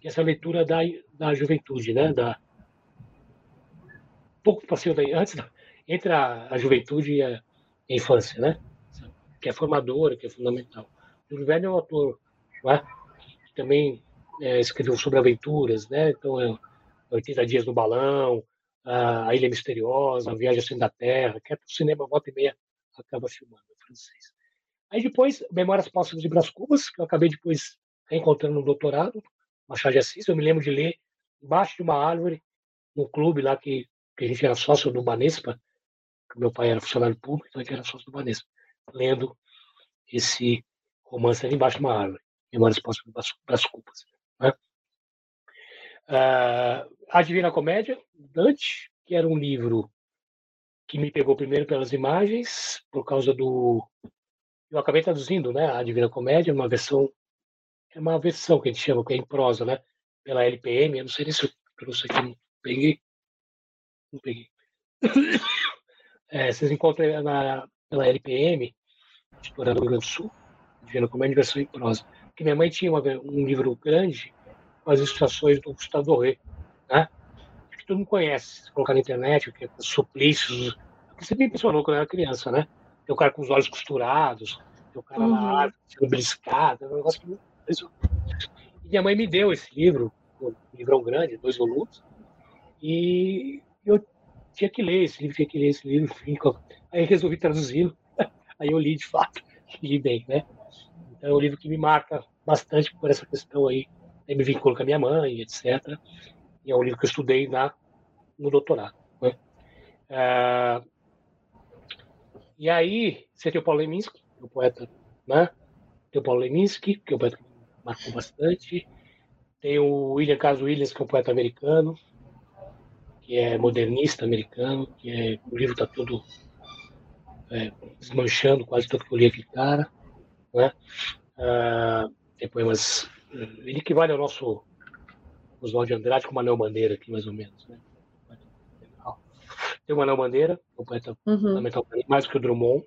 que é essa leitura da, da juventude, né? Da, pouco passeio daí, antes entre a, a juventude e a, a, infância, né? Que é formadora, que é fundamental. Júlio Verne é um autor né? que também é, escreveu sobre aventuras, né? Então, é 80 Dias no Balão, A Ilha Misteriosa, A Viagem Centro da Terra, que é o cinema volta e meia acaba filmando, é francês. Aí depois, Memórias Póstumas de Brás Cubas, que eu acabei depois reencontrando no doutorado, Machado de Assis, eu me lembro de ler embaixo de uma árvore, no clube lá que, que a gente era sócio do Banespa, meu pai era funcionário público, então a gente era sócio do Banespa, lendo esse romance ali embaixo de uma árvore, Memórias Póstumas das Culpas. Né? Uh, a Divina Comédia, Dante, que era um livro que me pegou primeiro pelas imagens, por causa do... Eu acabei traduzindo, né, a Divina Comédia, uma versão, é uma versão que a gente chama, que é em prosa, né, pela LPM, eu não sei se eu trouxe aqui, não peguei, não peguei. É, vocês encontram na, pela LPM, editora do Rio Grande do Sul, como é versão em prosa. Porque minha mãe tinha uma, um livro grande com as ilustrações do Gustavo Doré, né? Que todo mundo conhece, se colocar na internet, que é suplícios. Você me impressionou quando eu era criança, né? Tem o cara com os olhos costurados, tem o cara uhum. árvore sendo beliscado, é um negócio que. E minha mãe me deu esse livro, um livrão grande, dois volumes, e eu tinha que ler esse livro, tinha que ler esse livro, enfim, aí resolvi traduzi-lo, aí eu li de fato, li bem, né? Então é um livro que me marca bastante por essa questão aí, aí me vinculo com a minha mãe, etc. E é um livro que eu estudei na, no doutorado. Né? Ah, e aí, você tem o Paulo Leminski, o poeta, né? Tem o Paulo Leminski, que é um poeta que marcou bastante. Tem o William Carlos Williams, que é um poeta americano, que é modernista americano, que é, o livro está todo é, desmanchando quase tudo que eu li aquele cara. Né? Ah, tem poemas. Ele equivale ao nosso Oswaldo de Andrade com Manuel Bandeira, aqui mais ou menos. Né? Tem o Manuel Bandeira, um poeta uhum. mais que o Drummond.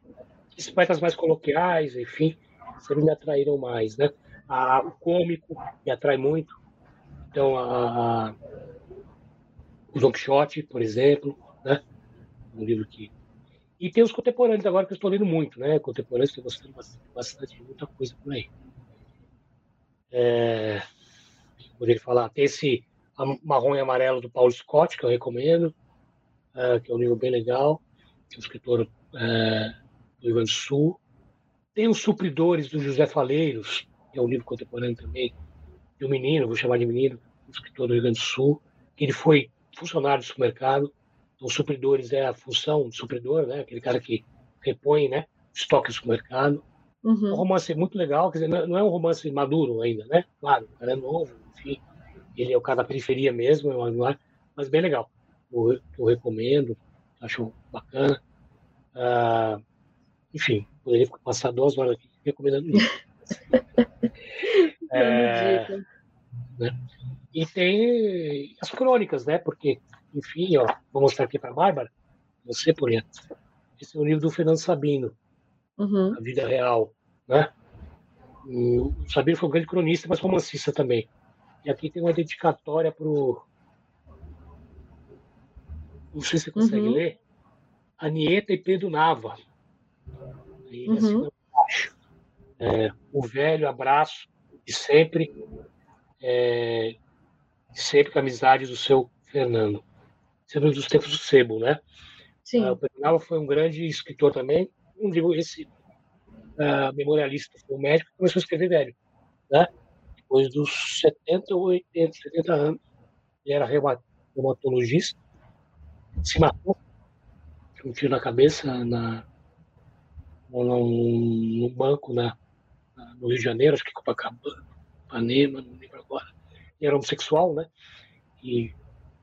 Esses poetas mais coloquiais, enfim, sempre me atraíram mais, né? A, o cômico me atrai muito. Então, a, a, o Don Quixote, por exemplo, né? Um livro que e tem os contemporâneos agora que eu estou lendo muito, né? Contemporâneos estou gostando bastante, bastante, muita coisa por aí. É, poderia falar, tem esse Marrom e Amarelo do Paulo Scott, que eu recomendo, é, que é um livro bem legal, que é um escritor é, do Rio Grande do Sul. Tem os Supridores do José Faleiros, que é um livro contemporâneo também, de um menino, vou chamar de menino, um escritor do Rio Grande do Sul, que ele foi funcionário do supermercado, os supridores é a função do supridor, né? Aquele cara que repõe, né? Estoques do mercado. Uhum. Um romance muito legal, quer dizer, não é um romance maduro ainda, né? Claro, o cara é novo, enfim. Ele é o cara da periferia mesmo, mas bem legal. Eu, eu recomendo, acho bacana. Ah, enfim, poderia passar duas horas aqui recomendando isso. é, né? E tem as crônicas, né? Porque enfim, ó, vou mostrar aqui para a Bárbara, você, por exemplo. Esse é o livro do Fernando Sabino, uhum. A Vida Real, né? O Sabino foi um grande cronista, mas romancista também. E aqui tem uma dedicatória para o. Não sei se você consegue uhum. ler. Anieta e Pedro Nava. Aí, assim, uhum. assim, é, o velho abraço de sempre, é, sempre com a amizade do seu Fernando sendo dos tempos do Sebo, né? Sim. Uh, o Pedro foi um grande escritor também, não digo esse uh, memorialista, foi um médico que começou a escrever velho, né? Depois dos 70 ou 80, 70 anos, ele era reumatologista, se matou, um tiro na cabeça na, num, banco na, no Rio de Janeiro, acho que Copacabana, Panema, não lembro agora. E era homossexual, né? E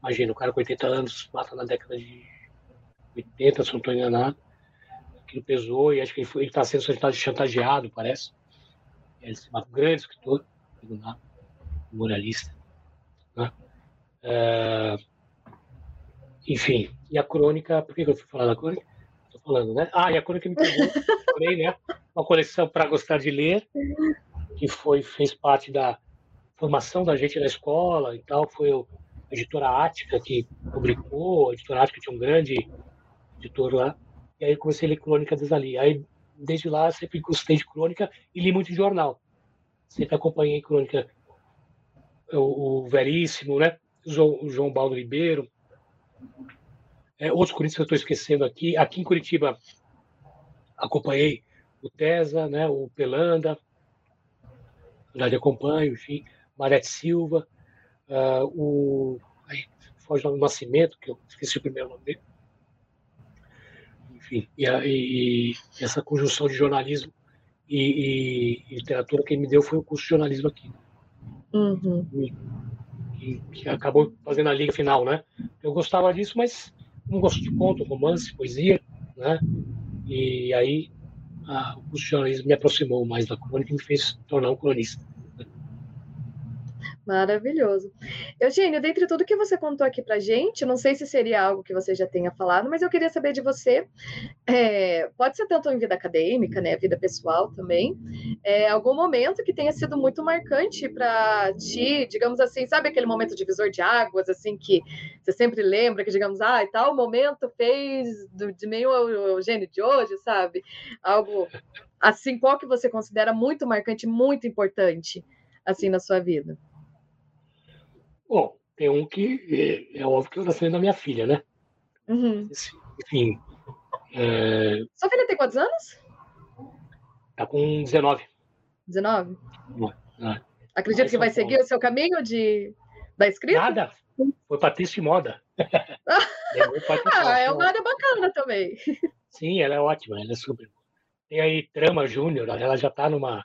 Imagina, o cara com 80 anos mata na década de 80, se não estou enganado. Aquilo pesou e acho que ele está sendo chantageado, parece. Ele se mata um grande escritor, moralista. Né? É... Enfim, e a crônica, por que eu fui falar da crônica? Estou falando, né? Ah, e a crônica me pegou, falei, né? Uma coleção para gostar de ler, que foi, fez parte da formação da gente na escola e tal, foi o a editora Ática que publicou, a editora Ática tinha um grande editor lá, e aí comecei a ler crônica desde ali. Aí, desde lá, sempre gostei de crônica e li muito jornal. Sempre acompanhei crônica, o, o Veríssimo, né? O João Baldo Ribeiro, é, outros cronistas que eu estou esquecendo aqui. Aqui em Curitiba, acompanhei o Tesa, né? o Pelanda, verdade acompanho, enfim, Marete Silva, uh, o. Aí, foge o Nascimento, que eu esqueci o primeiro nome dele. Enfim, e, e, e essa conjunção de jornalismo e, e, literatura que me deu foi o curso de jornalismo aqui. Uhum. E, que acabou fazendo a liga final, né? Eu gostava disso, mas não gosto de conto, romance, poesia, né? E aí a, o curso de jornalismo me aproximou mais da crônica e me fez tornar um cronista. Maravilhoso. Eugênio, dentre tudo que você contou aqui para gente, não sei se seria algo que você já tenha falado, mas eu queria saber de você. É, pode ser tanto em vida acadêmica, né, vida pessoal também. É, algum momento que tenha sido muito marcante para ti, digamos assim, sabe aquele momento divisor de águas, assim que você sempre lembra que, digamos, ah, e tal momento fez do, de meio Eugênio de hoje, sabe? Algo assim, qual que você considera muito marcante, muito importante, assim na sua vida? Bom, tem um que é, é óbvio que eu nasci da minha filha, né? Uhum. Enfim. É... Sua filha tem quantos anos? Tá com 19. 19? É. Acredito que vai seguir o seu caminho de da escrita? Nada. Foi Patrícia Moda. ah, é uma área bacana também. Sim, ela é ótima, ela é super. Tem aí Trama Júnior, ela já está numa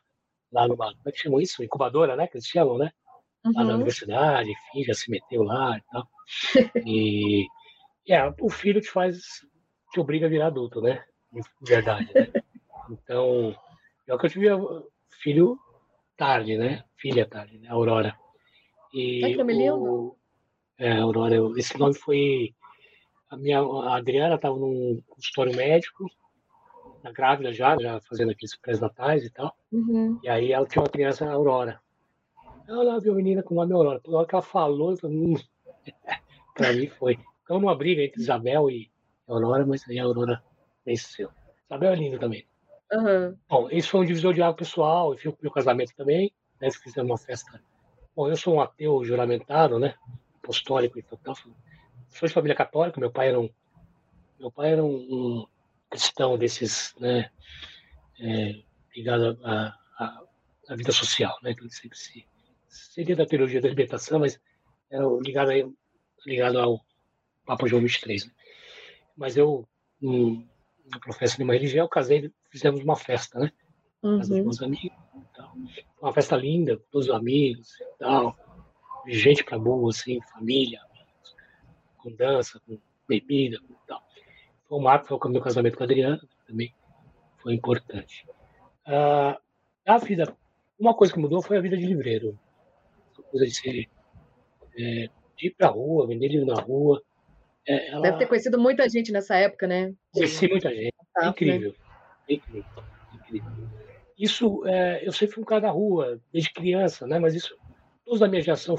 lá numa, como é que chamam isso? Incubadora, né? Que eles chamam, né? Uhum. lá na universidade, enfim, já se meteu lá e tal. E é, o filho te faz, te obriga a virar adulto, né? De verdade, né? Então, é o que eu tive filho tarde, né? Filha tarde, né? Aurora. E Ai, que nome lindo. É, Aurora, esse nome foi a minha a Adriana estava num consultório médico, na grávida já, já fazendo aqueles pré-natais e tal. Uhum. E aí ela tinha uma criança, a Aurora. Ela viu a menina com o nome Aurora. Toda hora que ela falou, eu falei, hum. para mim foi. Então, uma briga entre Isabel e Aurora, mas aí a Aurora venceu. Isabel é linda também. Uhum. Bom, esse foi um divisor de água pessoal, enfim, o meu casamento também. Né, fizemos uma festa. Bom, eu sou um ateu juramentado, né? Apostólico e tal. Sou de família católica, meu pai era um, meu pai era um, um cristão desses, né? É, ligado à vida social, né? Que ele sempre se, seria da teologia da libertação, mas era ligado, aí, ligado ao Papa João XXIII. Né? Mas eu não, não professo nenhuma religião, casei, fizemos uma festa, né? Uhum. Dos meus amigos. Tal. Uma festa linda, com todos os amigos e tal. Gente pra boa, assim, família, amigos, com dança, com bebida, com tal. Foi o marco, foi o meu casamento com a Adriana, também foi importante. Ah, a vida, uma coisa que mudou foi a vida de livreiro coisa de ser é, de ir para a rua, vender livro na rua. É, ela... Deve ter conhecido muita gente nessa época, né? Conheci muita gente. É incrível. Né? incrível. incrível. Isso, é, eu sempre fui um cara da rua, desde criança, né? Mas isso, todos da minha geração,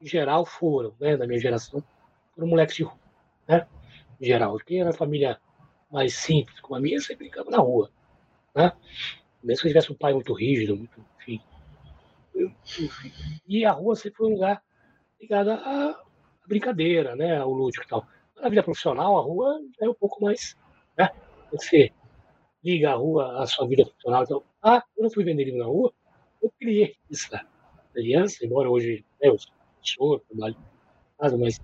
em geral, foram, né? Da minha geração, foram moleques de rua, né? Em geral. Quem era família mais simples, como a minha, sempre brincava na rua, né? Mesmo que eu tivesse um pai muito rígido, muito, enfim, e a rua sempre foi um lugar ligado à brincadeira, né, ao lúdico e tal. Na vida profissional, a rua é um pouco mais, né? Você liga a rua à sua vida profissional. Então, ah, quando eu fui vender livro na rua, eu criei essa aliança, embora hoje né, eu sou trabalho em casa, mas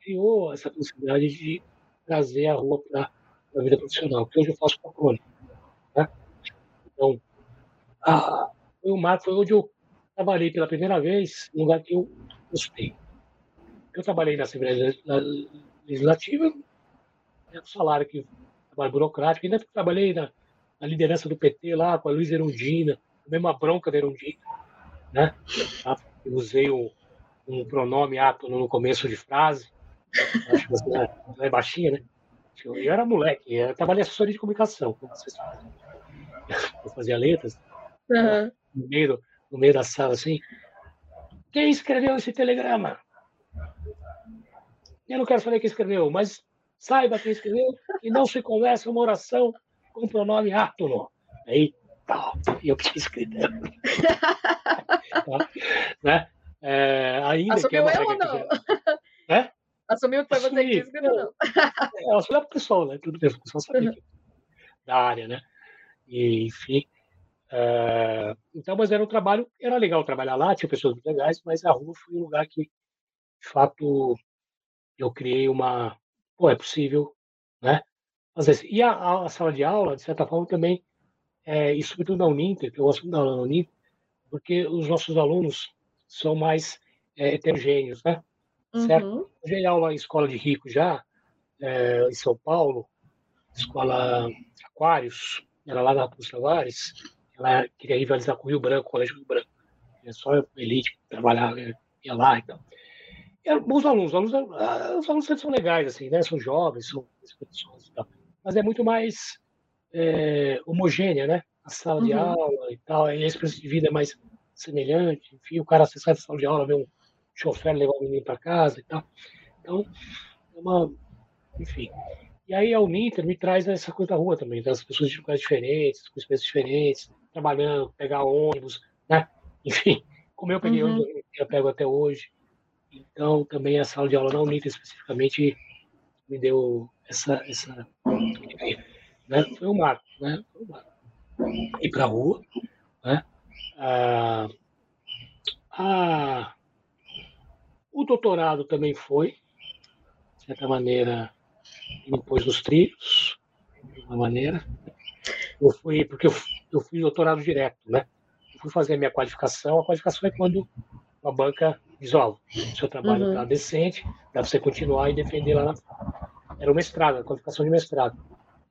criou essa possibilidade de trazer a rua para a vida profissional, que hoje eu faço com a crônica. Né? Então, a, foi o marco, foi onde eu trabalhei pela primeira vez num lugar que eu gostei. Eu trabalhei na Assembleia Legislativa, é um salário que trabalho burocrático, ainda trabalhei na, na, liderança do PT lá com a Luiz Erundina, a mesma bronca da Erundina, né? Eu usei um, um pronome átono no começo de frase, acho que você não é baixinha, né? Eu era moleque, eu trabalhei assessoria de comunicação, como vocês fazem. Eu fazia letras, uhum. no meio no meio da sala assim. Quem escreveu esse telegrama? Eu não quero saber quem escreveu, mas saiba quem escreveu e não se conversa uma oração com o pronome átono. Aí, tá, eu que escrevi. tá, né? É, ainda Assumiu que é eu ou não? É? Assumiu que foi você que escreveu, não? É, assumiu a pessoa, né? Tudo bem, a pessoa sabia uhum. da área, né? E, enfim, Uh, então, mas era um trabalho, era legal trabalhar lá, tinha pessoas muito legais, mas a rua foi um lugar que, de fato, eu criei uma. Pô, é possível, né? Vezes, e a, a sala de aula, de certa forma, também, é, e sobretudo na Uninter, que eu gosto muito da Uninter, porque os nossos alunos são mais é, heterogêneos, né? Certo? Uhum. Eu já aula em escola de rico já, é, em São Paulo, escola Aquários, era lá na Rua Tavares, ela queria rivalizar com o Rio Branco, o Colégio Rio Branco. É só elite trabalhar, né? ia lá e tal. E eram bons alunos, os alunos, ah, os alunos são legais, assim, né? São jovens, são pessoas e tal. Mas é muito mais é, homogênea, né? A sala uhum. de aula e tal, e a experiência de vida é mais semelhante. Enfim, o cara, sai da sala de aula, vê um chofer levar o menino para casa e tal. Então, é uma. Enfim. E aí a Uninter me traz essa coisa da rua também, das pessoas de lugares diferentes, com experiências diferentes, trabalhando, pegar ônibus, né? Enfim, como eu peguei uhum. ônibus, eu pego até hoje. Então, também a sala de aula na Uninter, especificamente, me deu essa. essa né? Foi um marco, né? Foi um marco. Ir para a rua, né? Ah, ah, o doutorado também foi, de certa maneira, me pôs nos trilhos, de uma maneira. Eu fui, porque eu, eu fui doutorado direto, né? Eu fui fazer a minha qualificação. A qualificação é quando a banca diz: Ó, oh, seu trabalho está uhum. decente, dá para você continuar e defender lá na. Era o mestrado, a qualificação de mestrado.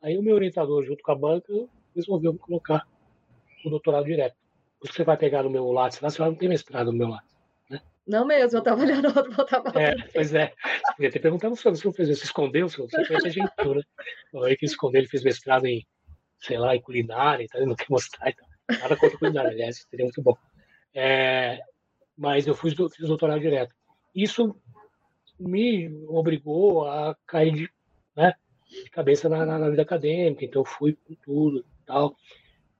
Aí o meu orientador, junto com a banca, resolveu me colocar o doutorado direto. Você vai pegar no meu Lattes lá, você não tem mestrado no meu Lattes. Não mesmo, eu estava olhando outro, voltava É, pois é. Podia ter perguntado se você não fez, se escondeu, se você conhece a né? Aí que escondeu, ele fez mestrado em, sei lá, em culinária, ele não quer mostrar. Então, nada contra culinária, aliás, seria muito bom. É, mas eu fiz, fiz doutorado direto. Isso me obrigou a cair de, né, de cabeça na, na, vida acadêmica, então eu fui com tudo e tal.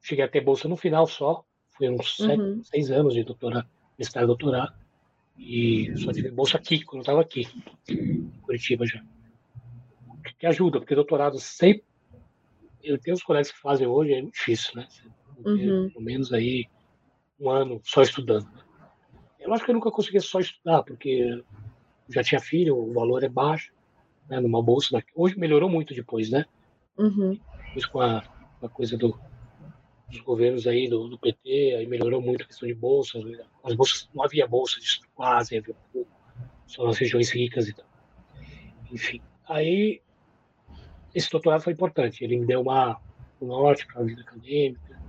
Cheguei a ter bolsa no final só, fui uns uhum. sete, seis anos de doutorado, mestrado e doutorado, e só tive bolsa aqui, quando eu estava aqui, em Curitiba já. Que ajuda, porque doutorado sempre. Eu tenho os colegas que fazem hoje, é muito difícil, né? Uhum. Pelo menos aí um ano só estudando. Eu acho que eu nunca consegui só estudar, porque já tinha filho, o valor é baixo, né, numa bolsa. Hoje melhorou muito depois, né? Uhum. Depois com a, com a coisa do, dos governos aí, do, do, PT, aí melhorou muito a questão de bolsas. As bolsas, não havia bolsa de quase, havia pouco, só nas regiões ricas e tal. Enfim, aí esse doutorado foi importante. Ele me deu uma, um norte para a vida acadêmica,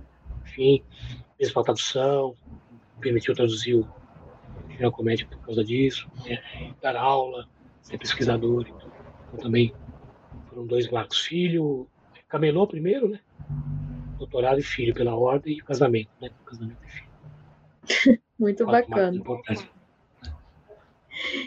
enfim, fez uma tradução, permitiu traduzir o Real Comédia por causa disso, né? dar aula, ser pesquisador. Então, então, também foram dois marcos. Filho, camelou primeiro, né? Doutorado e filho pela ordem e casamento, né? Casamento e filho. Muito Quatro bacana.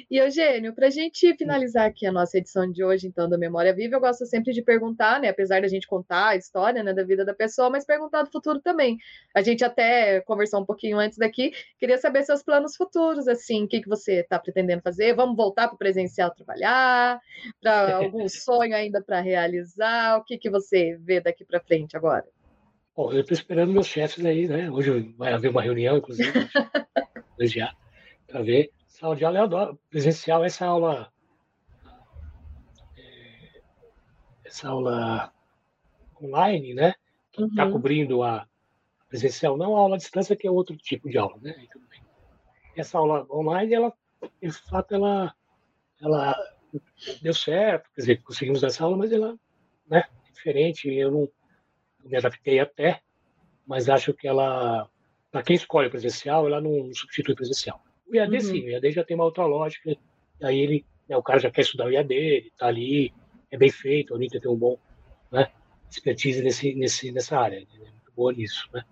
E Eugênio, para a gente finalizar aqui a nossa edição de hoje, então, da Memória Viva, eu gosto sempre de perguntar, né? Apesar da gente contar a história né, da vida da pessoa, mas perguntar do futuro também. A gente até conversou um pouquinho antes daqui, queria saber seus planos futuros, assim, o que, que você está pretendendo fazer? Vamos voltar para o presencial trabalhar? Para algum sonho ainda para realizar? O que, que você vê daqui para frente agora? Bom, eu estou esperando meus chefes aí, né? Hoje vai haver uma reunião, inclusive, para ver Sala de aula eu adoro. Presencial, essa aula. É, essa aula online, né? Que está uhum. cobrindo a presencial, não a aula à distância, que é outro tipo de aula, né? Essa aula online, ela, de fato, ela, ela deu certo, quer dizer, conseguimos essa aula, mas ela né, diferente. Eu não me adaptei até, mas acho que ela, para quem escolhe presencial, ela não substitui presencial. O IAD uhum. sim, o IAD já tem uma outra lógica, aí ele, né, o cara já quer estudar o IAD, ele tá ali, é bem feito, a Anitta tem um bom né, expertise nesse, nesse, nessa área, é muito boa nisso, né?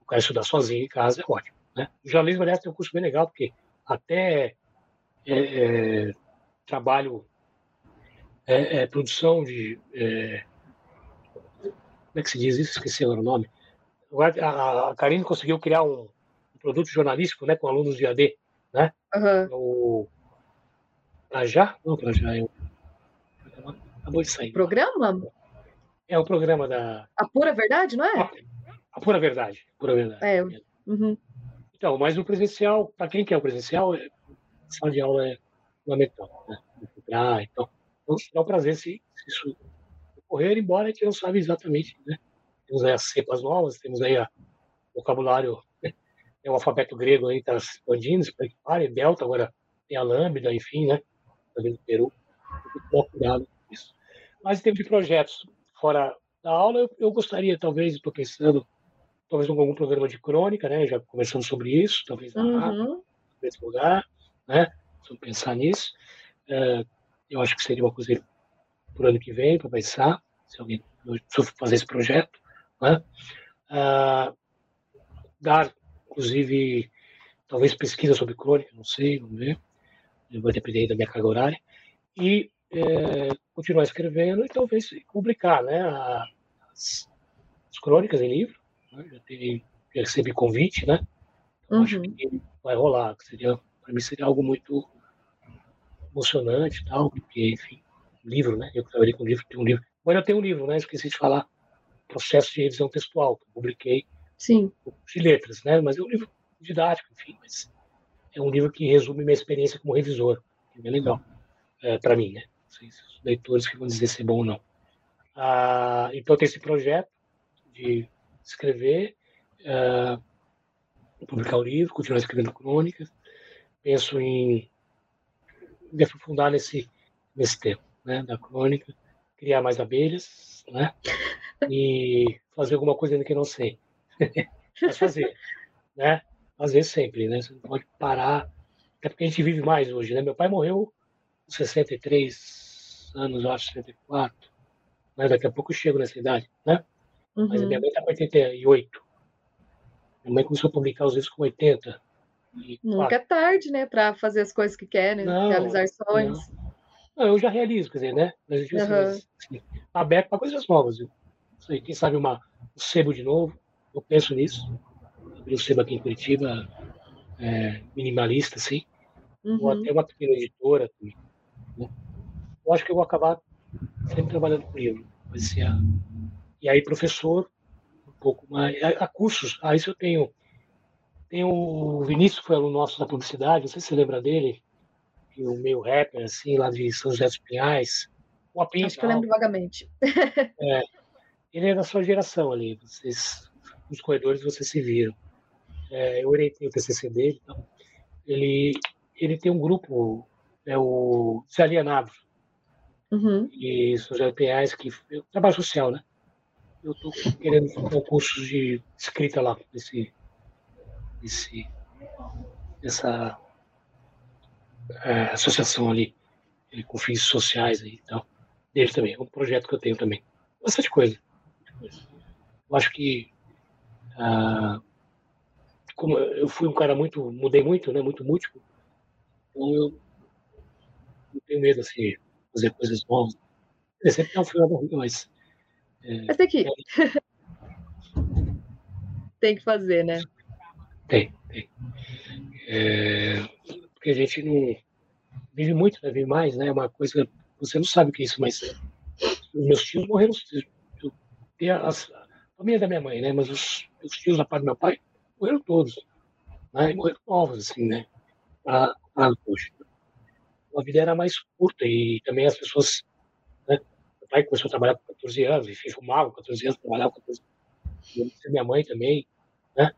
O cara estudar sozinho em casa é ótimo, né? O jornalismo, aliás, tem um curso bem legal, porque até é, é, trabalho, é, é produção de... É, como é que se diz isso? Esqueci agora o nome. A, a Karine conseguiu criar um, produto jornalístico né, com alunos de AD, né? Uhum. O Plajá? Não, Plajá é o. Acabou de sair. Programa? É o programa da. A Pura Verdade, não é? A, a Pura Verdade. Pura Verdade. É. Uhum. Então, mas o presencial, para quem quer o presencial, a sala de aula é fundamental, né? Entrar, então, então, dá um prazer se, se isso ocorrer, embora a gente não sabe exatamente, né? Temos aí as cepas novas, temos aí o vocabulário tem o alfabeto grego aí, tá se expandindo, se prepare, delta, agora tem a lambda, enfim, né? Tá vendo Peru. Tem cuidado com isso. Mas em termos de projetos fora da aula, eu, eu gostaria, talvez, estou pensando, talvez em algum programa de crônica, né? Já conversando sobre isso, talvez na uhum. nesse lugar, né? Se pensar nisso. É, eu acho que seria uma coisa por ano que vem, para pensar, se alguém fazer esse projeto, né? Ah, dar inclusive, talvez pesquisa sobre crônica, não sei, vamos ver. Vai depender da minha carga horária. E é, continuar escrevendo e talvez publicar né, as, as crônicas em livro. Né? Já, teve, já recebi convite, né? Então, uhum. Acho que vai rolar. Seria, para mim seria algo muito emocionante tal, porque, enfim, livro, né? Eu trabalhei com livro, tem um livro. Agora eu tenho um livro, né? Esqueci de falar. Processo de revisão textual, que eu publiquei Sim. de letras, né? Mas é um livro didático, enfim, mas é um livro que resume minha experiência como revisor, que é bem legal é, para mim, né? Não sei se os leitores que vão dizer se é bom ou não. Ah, então tem esse projeto de escrever, ah, publicar o livro, continuar escrevendo crônicas. Penso em me aprofundar nesse nesse tema, né? Da crônica, criar mais abelhas, né? E fazer alguma coisa ainda que eu não sei. Mas fazer, né? Fazer sempre, né? Você não pode parar, é porque a gente vive mais hoje, né? Meu pai morreu com 63 anos, eu acho, 64. Mas daqui a pouco eu chego nessa idade, né? Uhum. Mas a minha mãe está com 88. Minha mãe começou a publicar os livros com 80. Nunca é tarde, né, para fazer as coisas que quer, né? Não, realizar sonhos. Não. Não. eu já realizo, quer dizer, né? Mas uhum. assim, aberto para coisas novas. Viu? Sei, quem sabe uma, um sebo de novo, eu penso nisso. Abrir um sebo aqui em Curitiba, é, minimalista, assim. Uhum. Ou até uma pequena editora. Né? Eu acho que eu vou acabar sempre trabalhando com livro. Vai ser a... E aí, professor, um pouco mais. A, a cursos, ah, isso eu tenho tem o Vinícius, foi aluno nosso da publicidade, não sei se você lembra dele, o meio rapper, assim, lá de São José dos Pinhais. O Apim, Acho que eu lembro vagamente. É, ele é da sua geração ali, vocês, nos corredores vocês se viram. É, eu orientei o TCC dele, então, ele, ele tem um grupo, é o Desalienados, uhum. e São José dos Pinhais, que é trabalho social, né? Eu estou querendo fazer um curso de escrita lá, nesse esse, essa é, associação ali com fins sociais aí, então, dele também. É um projeto que eu tenho também. Bastante coisa. Eu acho que ah, como eu fui um cara muito, mudei muito, né, muito múltiplo, então eu não tenho medo assim de fazer coisas novas. Sempre é um filme horrível, mas é, mas tem que é, tem que fazer, né? Tem, tem. É, porque a gente não vive muito, né? vive mais, né? É uma coisa. Você não sabe o que é isso, mas meus tios morreram. Eu, a, a família da minha mãe, né? Mas os, os tios da parte do meu pai morreram todos. Né? E morreram novos, assim, né? Para hoje. A vida era mais curta e também as pessoas. Né? Meu pai começou a trabalhar com 14 anos, enfim, fumava com 14 anos, trabalhava com 14 anos. Minha mãe também, né?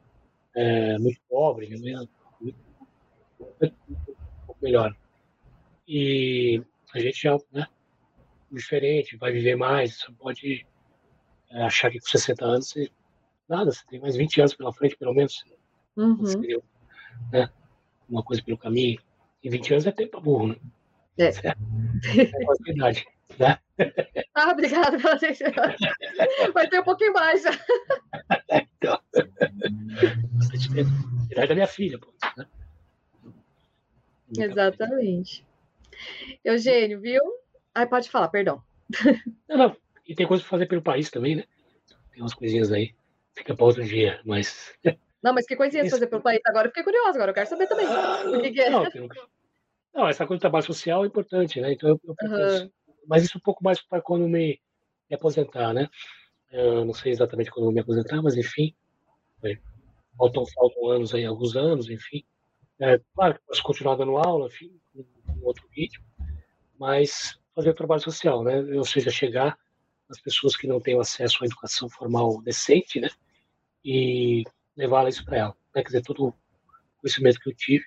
é, muito pobre, minha mãe um pouco melhor. E a gente já, né, diferente, vai viver mais, você pode é, achar que com 60 anos você, nada, você tem mais 20 anos pela frente, pelo menos. Uhum. Você, né, uma coisa pelo caminho. E 20 anos é tempo pra burro, né? É. É, é idade, né? Ah, obrigada pela. Vai ter um pouquinho mais já. Então, bastante tempo. Idade da minha filha, pô. Né? Exatamente. Eugênio, viu? Ai, pode falar, perdão. Não, não. E tem coisa para fazer pelo país também, né? Tem umas coisinhas aí. Fica para outro dia, mas. Não, mas que coisinhas Isso... fazer pelo país agora? Eu fiquei curiosa, agora eu quero saber também. Ah, o que, que é? Não, não, essa coisa do trabalho social é importante, né? Então eu, eu uhum. Mas isso um pouco mais para quando me, me aposentar, né? Eu não sei exatamente quando eu me aposentar, mas enfim. Faltam, faltam anos aí, alguns anos, enfim. É, claro que posso continuar dando aula, enfim, em outro ritmo, mas fazer trabalho social, né? Ou seja, chegar às pessoas que não têm acesso à educação formal decente, né? E levar isso para ela, né? Quer dizer, todo o conhecimento que eu tive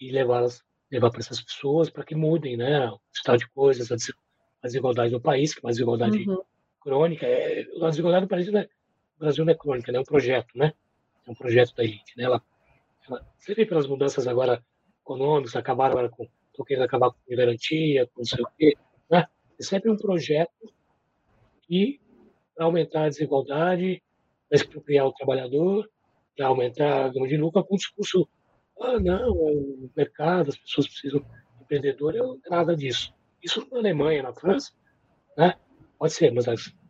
e levá-las levar para essas pessoas para que mudem, né? O estado de coisas, a desigualdade no país, que é uma desigualdade uhum. crônica. É, a desigualdade no Brasil não, é, no Brasil não é crônica, né? é um projeto, né? É um projeto da elite, né? Ela, vê pelas mudanças agora econômicas, acabaram agora com, estão querendo acabar com garantia, com não sei o quê, né? É sempre um projeto que para aumentar a desigualdade, para expropriar o trabalhador, para aumentar a gama de lucro, com um discurso, ah, não, é o mercado, as pessoas precisam de empreendedor, é nada disso. Isso na Alemanha, na França, né? Pode ser, mas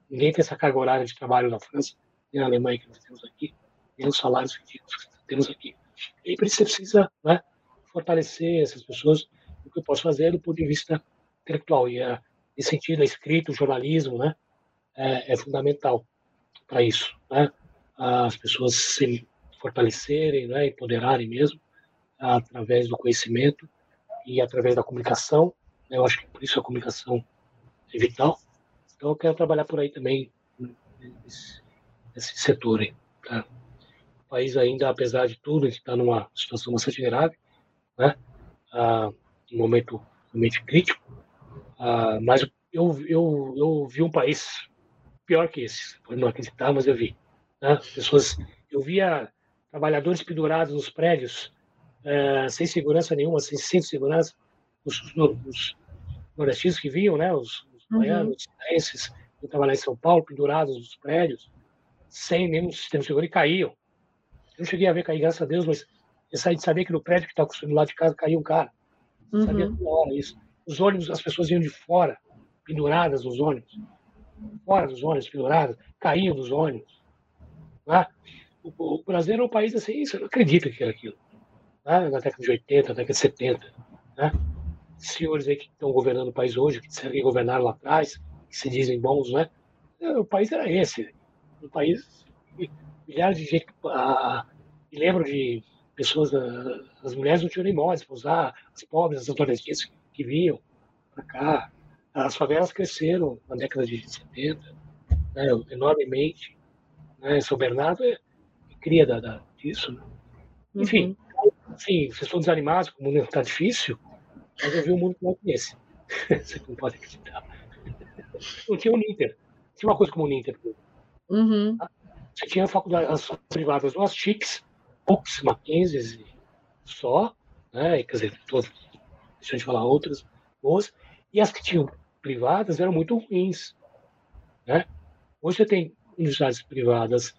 ninguém tem essa carga horária de trabalho na França, nem na Alemanha que nós temos aqui nem os salários que temos aqui. E você precisa né, fortalecer essas pessoas. O que eu posso fazer do ponto de vista intelectual. E a, nesse sentido, a escrita, o jornalismo, né, é, é fundamental para isso. Né? As pessoas se fortalecerem, né, empoderarem mesmo, através do conhecimento e através da comunicação. Eu acho que por isso a comunicação é vital. Então eu quero trabalhar por aí também, nesse, nesse setor aí. Tá? País ainda, apesar de tudo, está numa situação bastante grave, né? Ah, um momento realmente crítico. Ah, mas eu, eu, eu vi um país pior que esse. Pode não acreditar, mas eu vi. Né? Pessoas, eu via trabalhadores pendurados nos prédios é, sem segurança nenhuma, sem centro de segurança, os, os nordestinos que vinham, né, os, os uhum. baianos, os que trabalhavam em São Paulo, pendurados nos prédios, sem nenhum sistema de segurança, e caíam. Eu não cheguei a ver cair, graças a Deus, mas eu saí de saber que no prédio que estava construindo lá de casa caiu um cara. Uhum. Sabia toda hora isso. Os ônibus, as pessoas iam de fora, penduradas nos ônibus. Fora dos ônibus, penduradas, caíam dos ônibus. Né? O, o, Brasil era um país assim, você não acredita que era aquilo. Né? Na década de 80, na década de 70. Né? Senhores aí que estão governando o país hoje, que disseram que governaram lá atrás, que se dizem bons, né? O país era esse. Um país, milhares de gente. Ah, me lembro de pessoas, as mulheres não tinham nem para usar, as pobres, as adolescentes que vinham para cá. As favelas cresceram na década de 70, né, enormemente. Né? São Bernardo é, é cria da, da, disso. Né? Enfim, uhum. assim, vocês estão desanimados, o mundo está difícil, mas eu vi um mundo como esse. Você não pode acreditar. Não tinha o Ninter. Tinha uma coisa como o Ninter. Uhum. Você tinha faculdades privadas, umas chiques, poucos Mackenzies só, né? quer dizer, todas, deixa eu te falar outras boas, e as que tinham privadas eram muito ruins. Né? Hoje você tem universidades privadas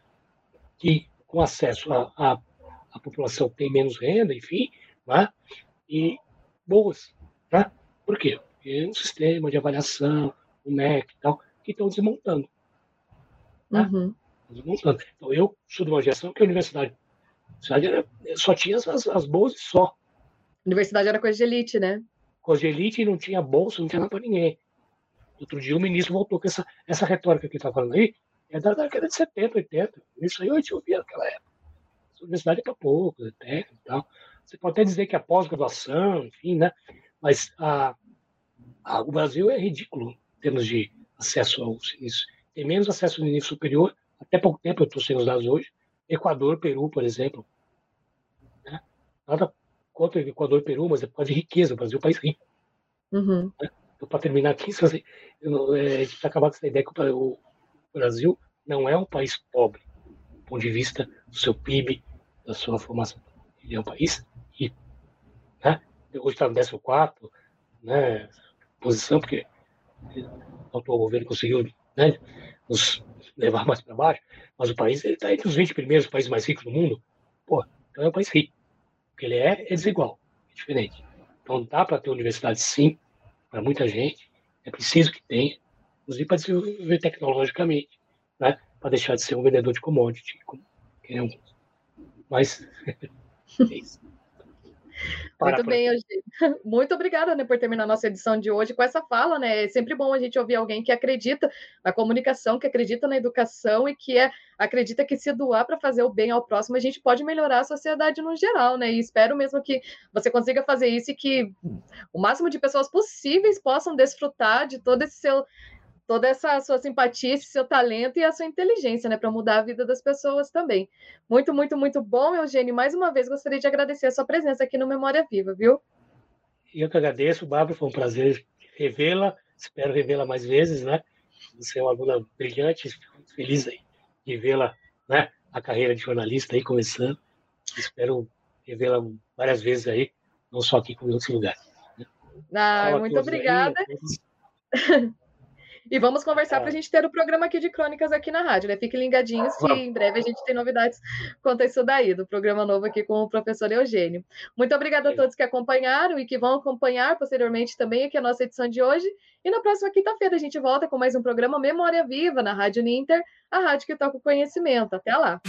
que, com acesso a população tem menos renda, enfim, né? e boas. Né? Por quê? Porque é um sistema de avaliação, o MEC e tal, que estão desmontando. Né? Uhum. Então, eu sou de uma geração que a universidade era, só tinha as, as bolsas só. Universidade era coisa de elite, né? Coisa de elite e não tinha bolsa, não tinha nada para ninguém. Outro dia o ministro voltou com essa, essa retórica que ele está falando aí, é da década de 70, 80. Isso aí eu te ouvia naquela época. A universidade é para pouco, é técnico e tal. Você pode até dizer que a pós-graduação, enfim, né? Mas a, a, o Brasil é ridículo em termos de acesso ao ensino. Tem menos acesso ao nível superior. Até pouco tempo, eu estou sem os dados hoje, Equador, Peru, por exemplo. Né? Nada contra Equador e Peru, mas é por causa de riqueza. O Brasil é um país rico. Uhum. Né? Então, para terminar aqui, assim, eu, é, a gente está acabando com essa ideia que o Brasil não é um país pobre, do ponto de vista do seu PIB, da sua formação. Ele é um país rico. Né? Hoje está no 14 né, posição, porque o atual governo conseguiu né, nos levar mais para baixo, mas o país está entre os 20 primeiros países mais ricos do mundo. Pô, então é um país rico. O que ele é, é desigual, é diferente. Então dá para ter universidade sim, para muita gente, é preciso que tenha, inclusive para desenvolver tecnologicamente, né? para deixar de ser um vendedor de commodity, como queremos. Mas é isso. Muito bem, Eugênio. Muito obrigada né, por terminar nossa edição de hoje com essa fala, né? É sempre bom a gente ouvir alguém que acredita na comunicação, que acredita na educação e que é, acredita que se doar para fazer o bem ao próximo, a gente pode melhorar a sociedade no geral, né? E espero mesmo que você consiga fazer isso e que o máximo de pessoas possíveis possam desfrutar de todo esse seu toda essa sua simpatia, esse seu talento e a sua inteligência, né, para mudar a vida das pessoas também. Muito, muito, muito bom, Eugênio. Mais uma vez gostaria de agradecer a sua presença aqui no Memória Viva, viu? Eu que agradeço, Bárbara, foi um prazer revê-la, espero revê-la mais vezes, né? Você é uma aluna brilhante, fico muito feliz aí de vê-la, né? A carreira de jornalista aí começando. Espero revê-la várias vezes aí, não só aqui como em outros lugares. Né? Ah, muito obrigada. Aí, E vamos conversar para a é. gente ter o programa aqui de crônicas aqui na rádio, né? Fiquem ligadinhos que em breve a gente tem novidades quanto a isso daí, do programa novo aqui com o professor Eugênio. Muito obrigada a todos que acompanharam e que vão acompanhar posteriormente também aqui a nossa edição de hoje. E na próxima quinta-feira a gente volta com mais um programa Memória Viva na Rádio Ninter, a rádio que toca o conhecimento. Até lá!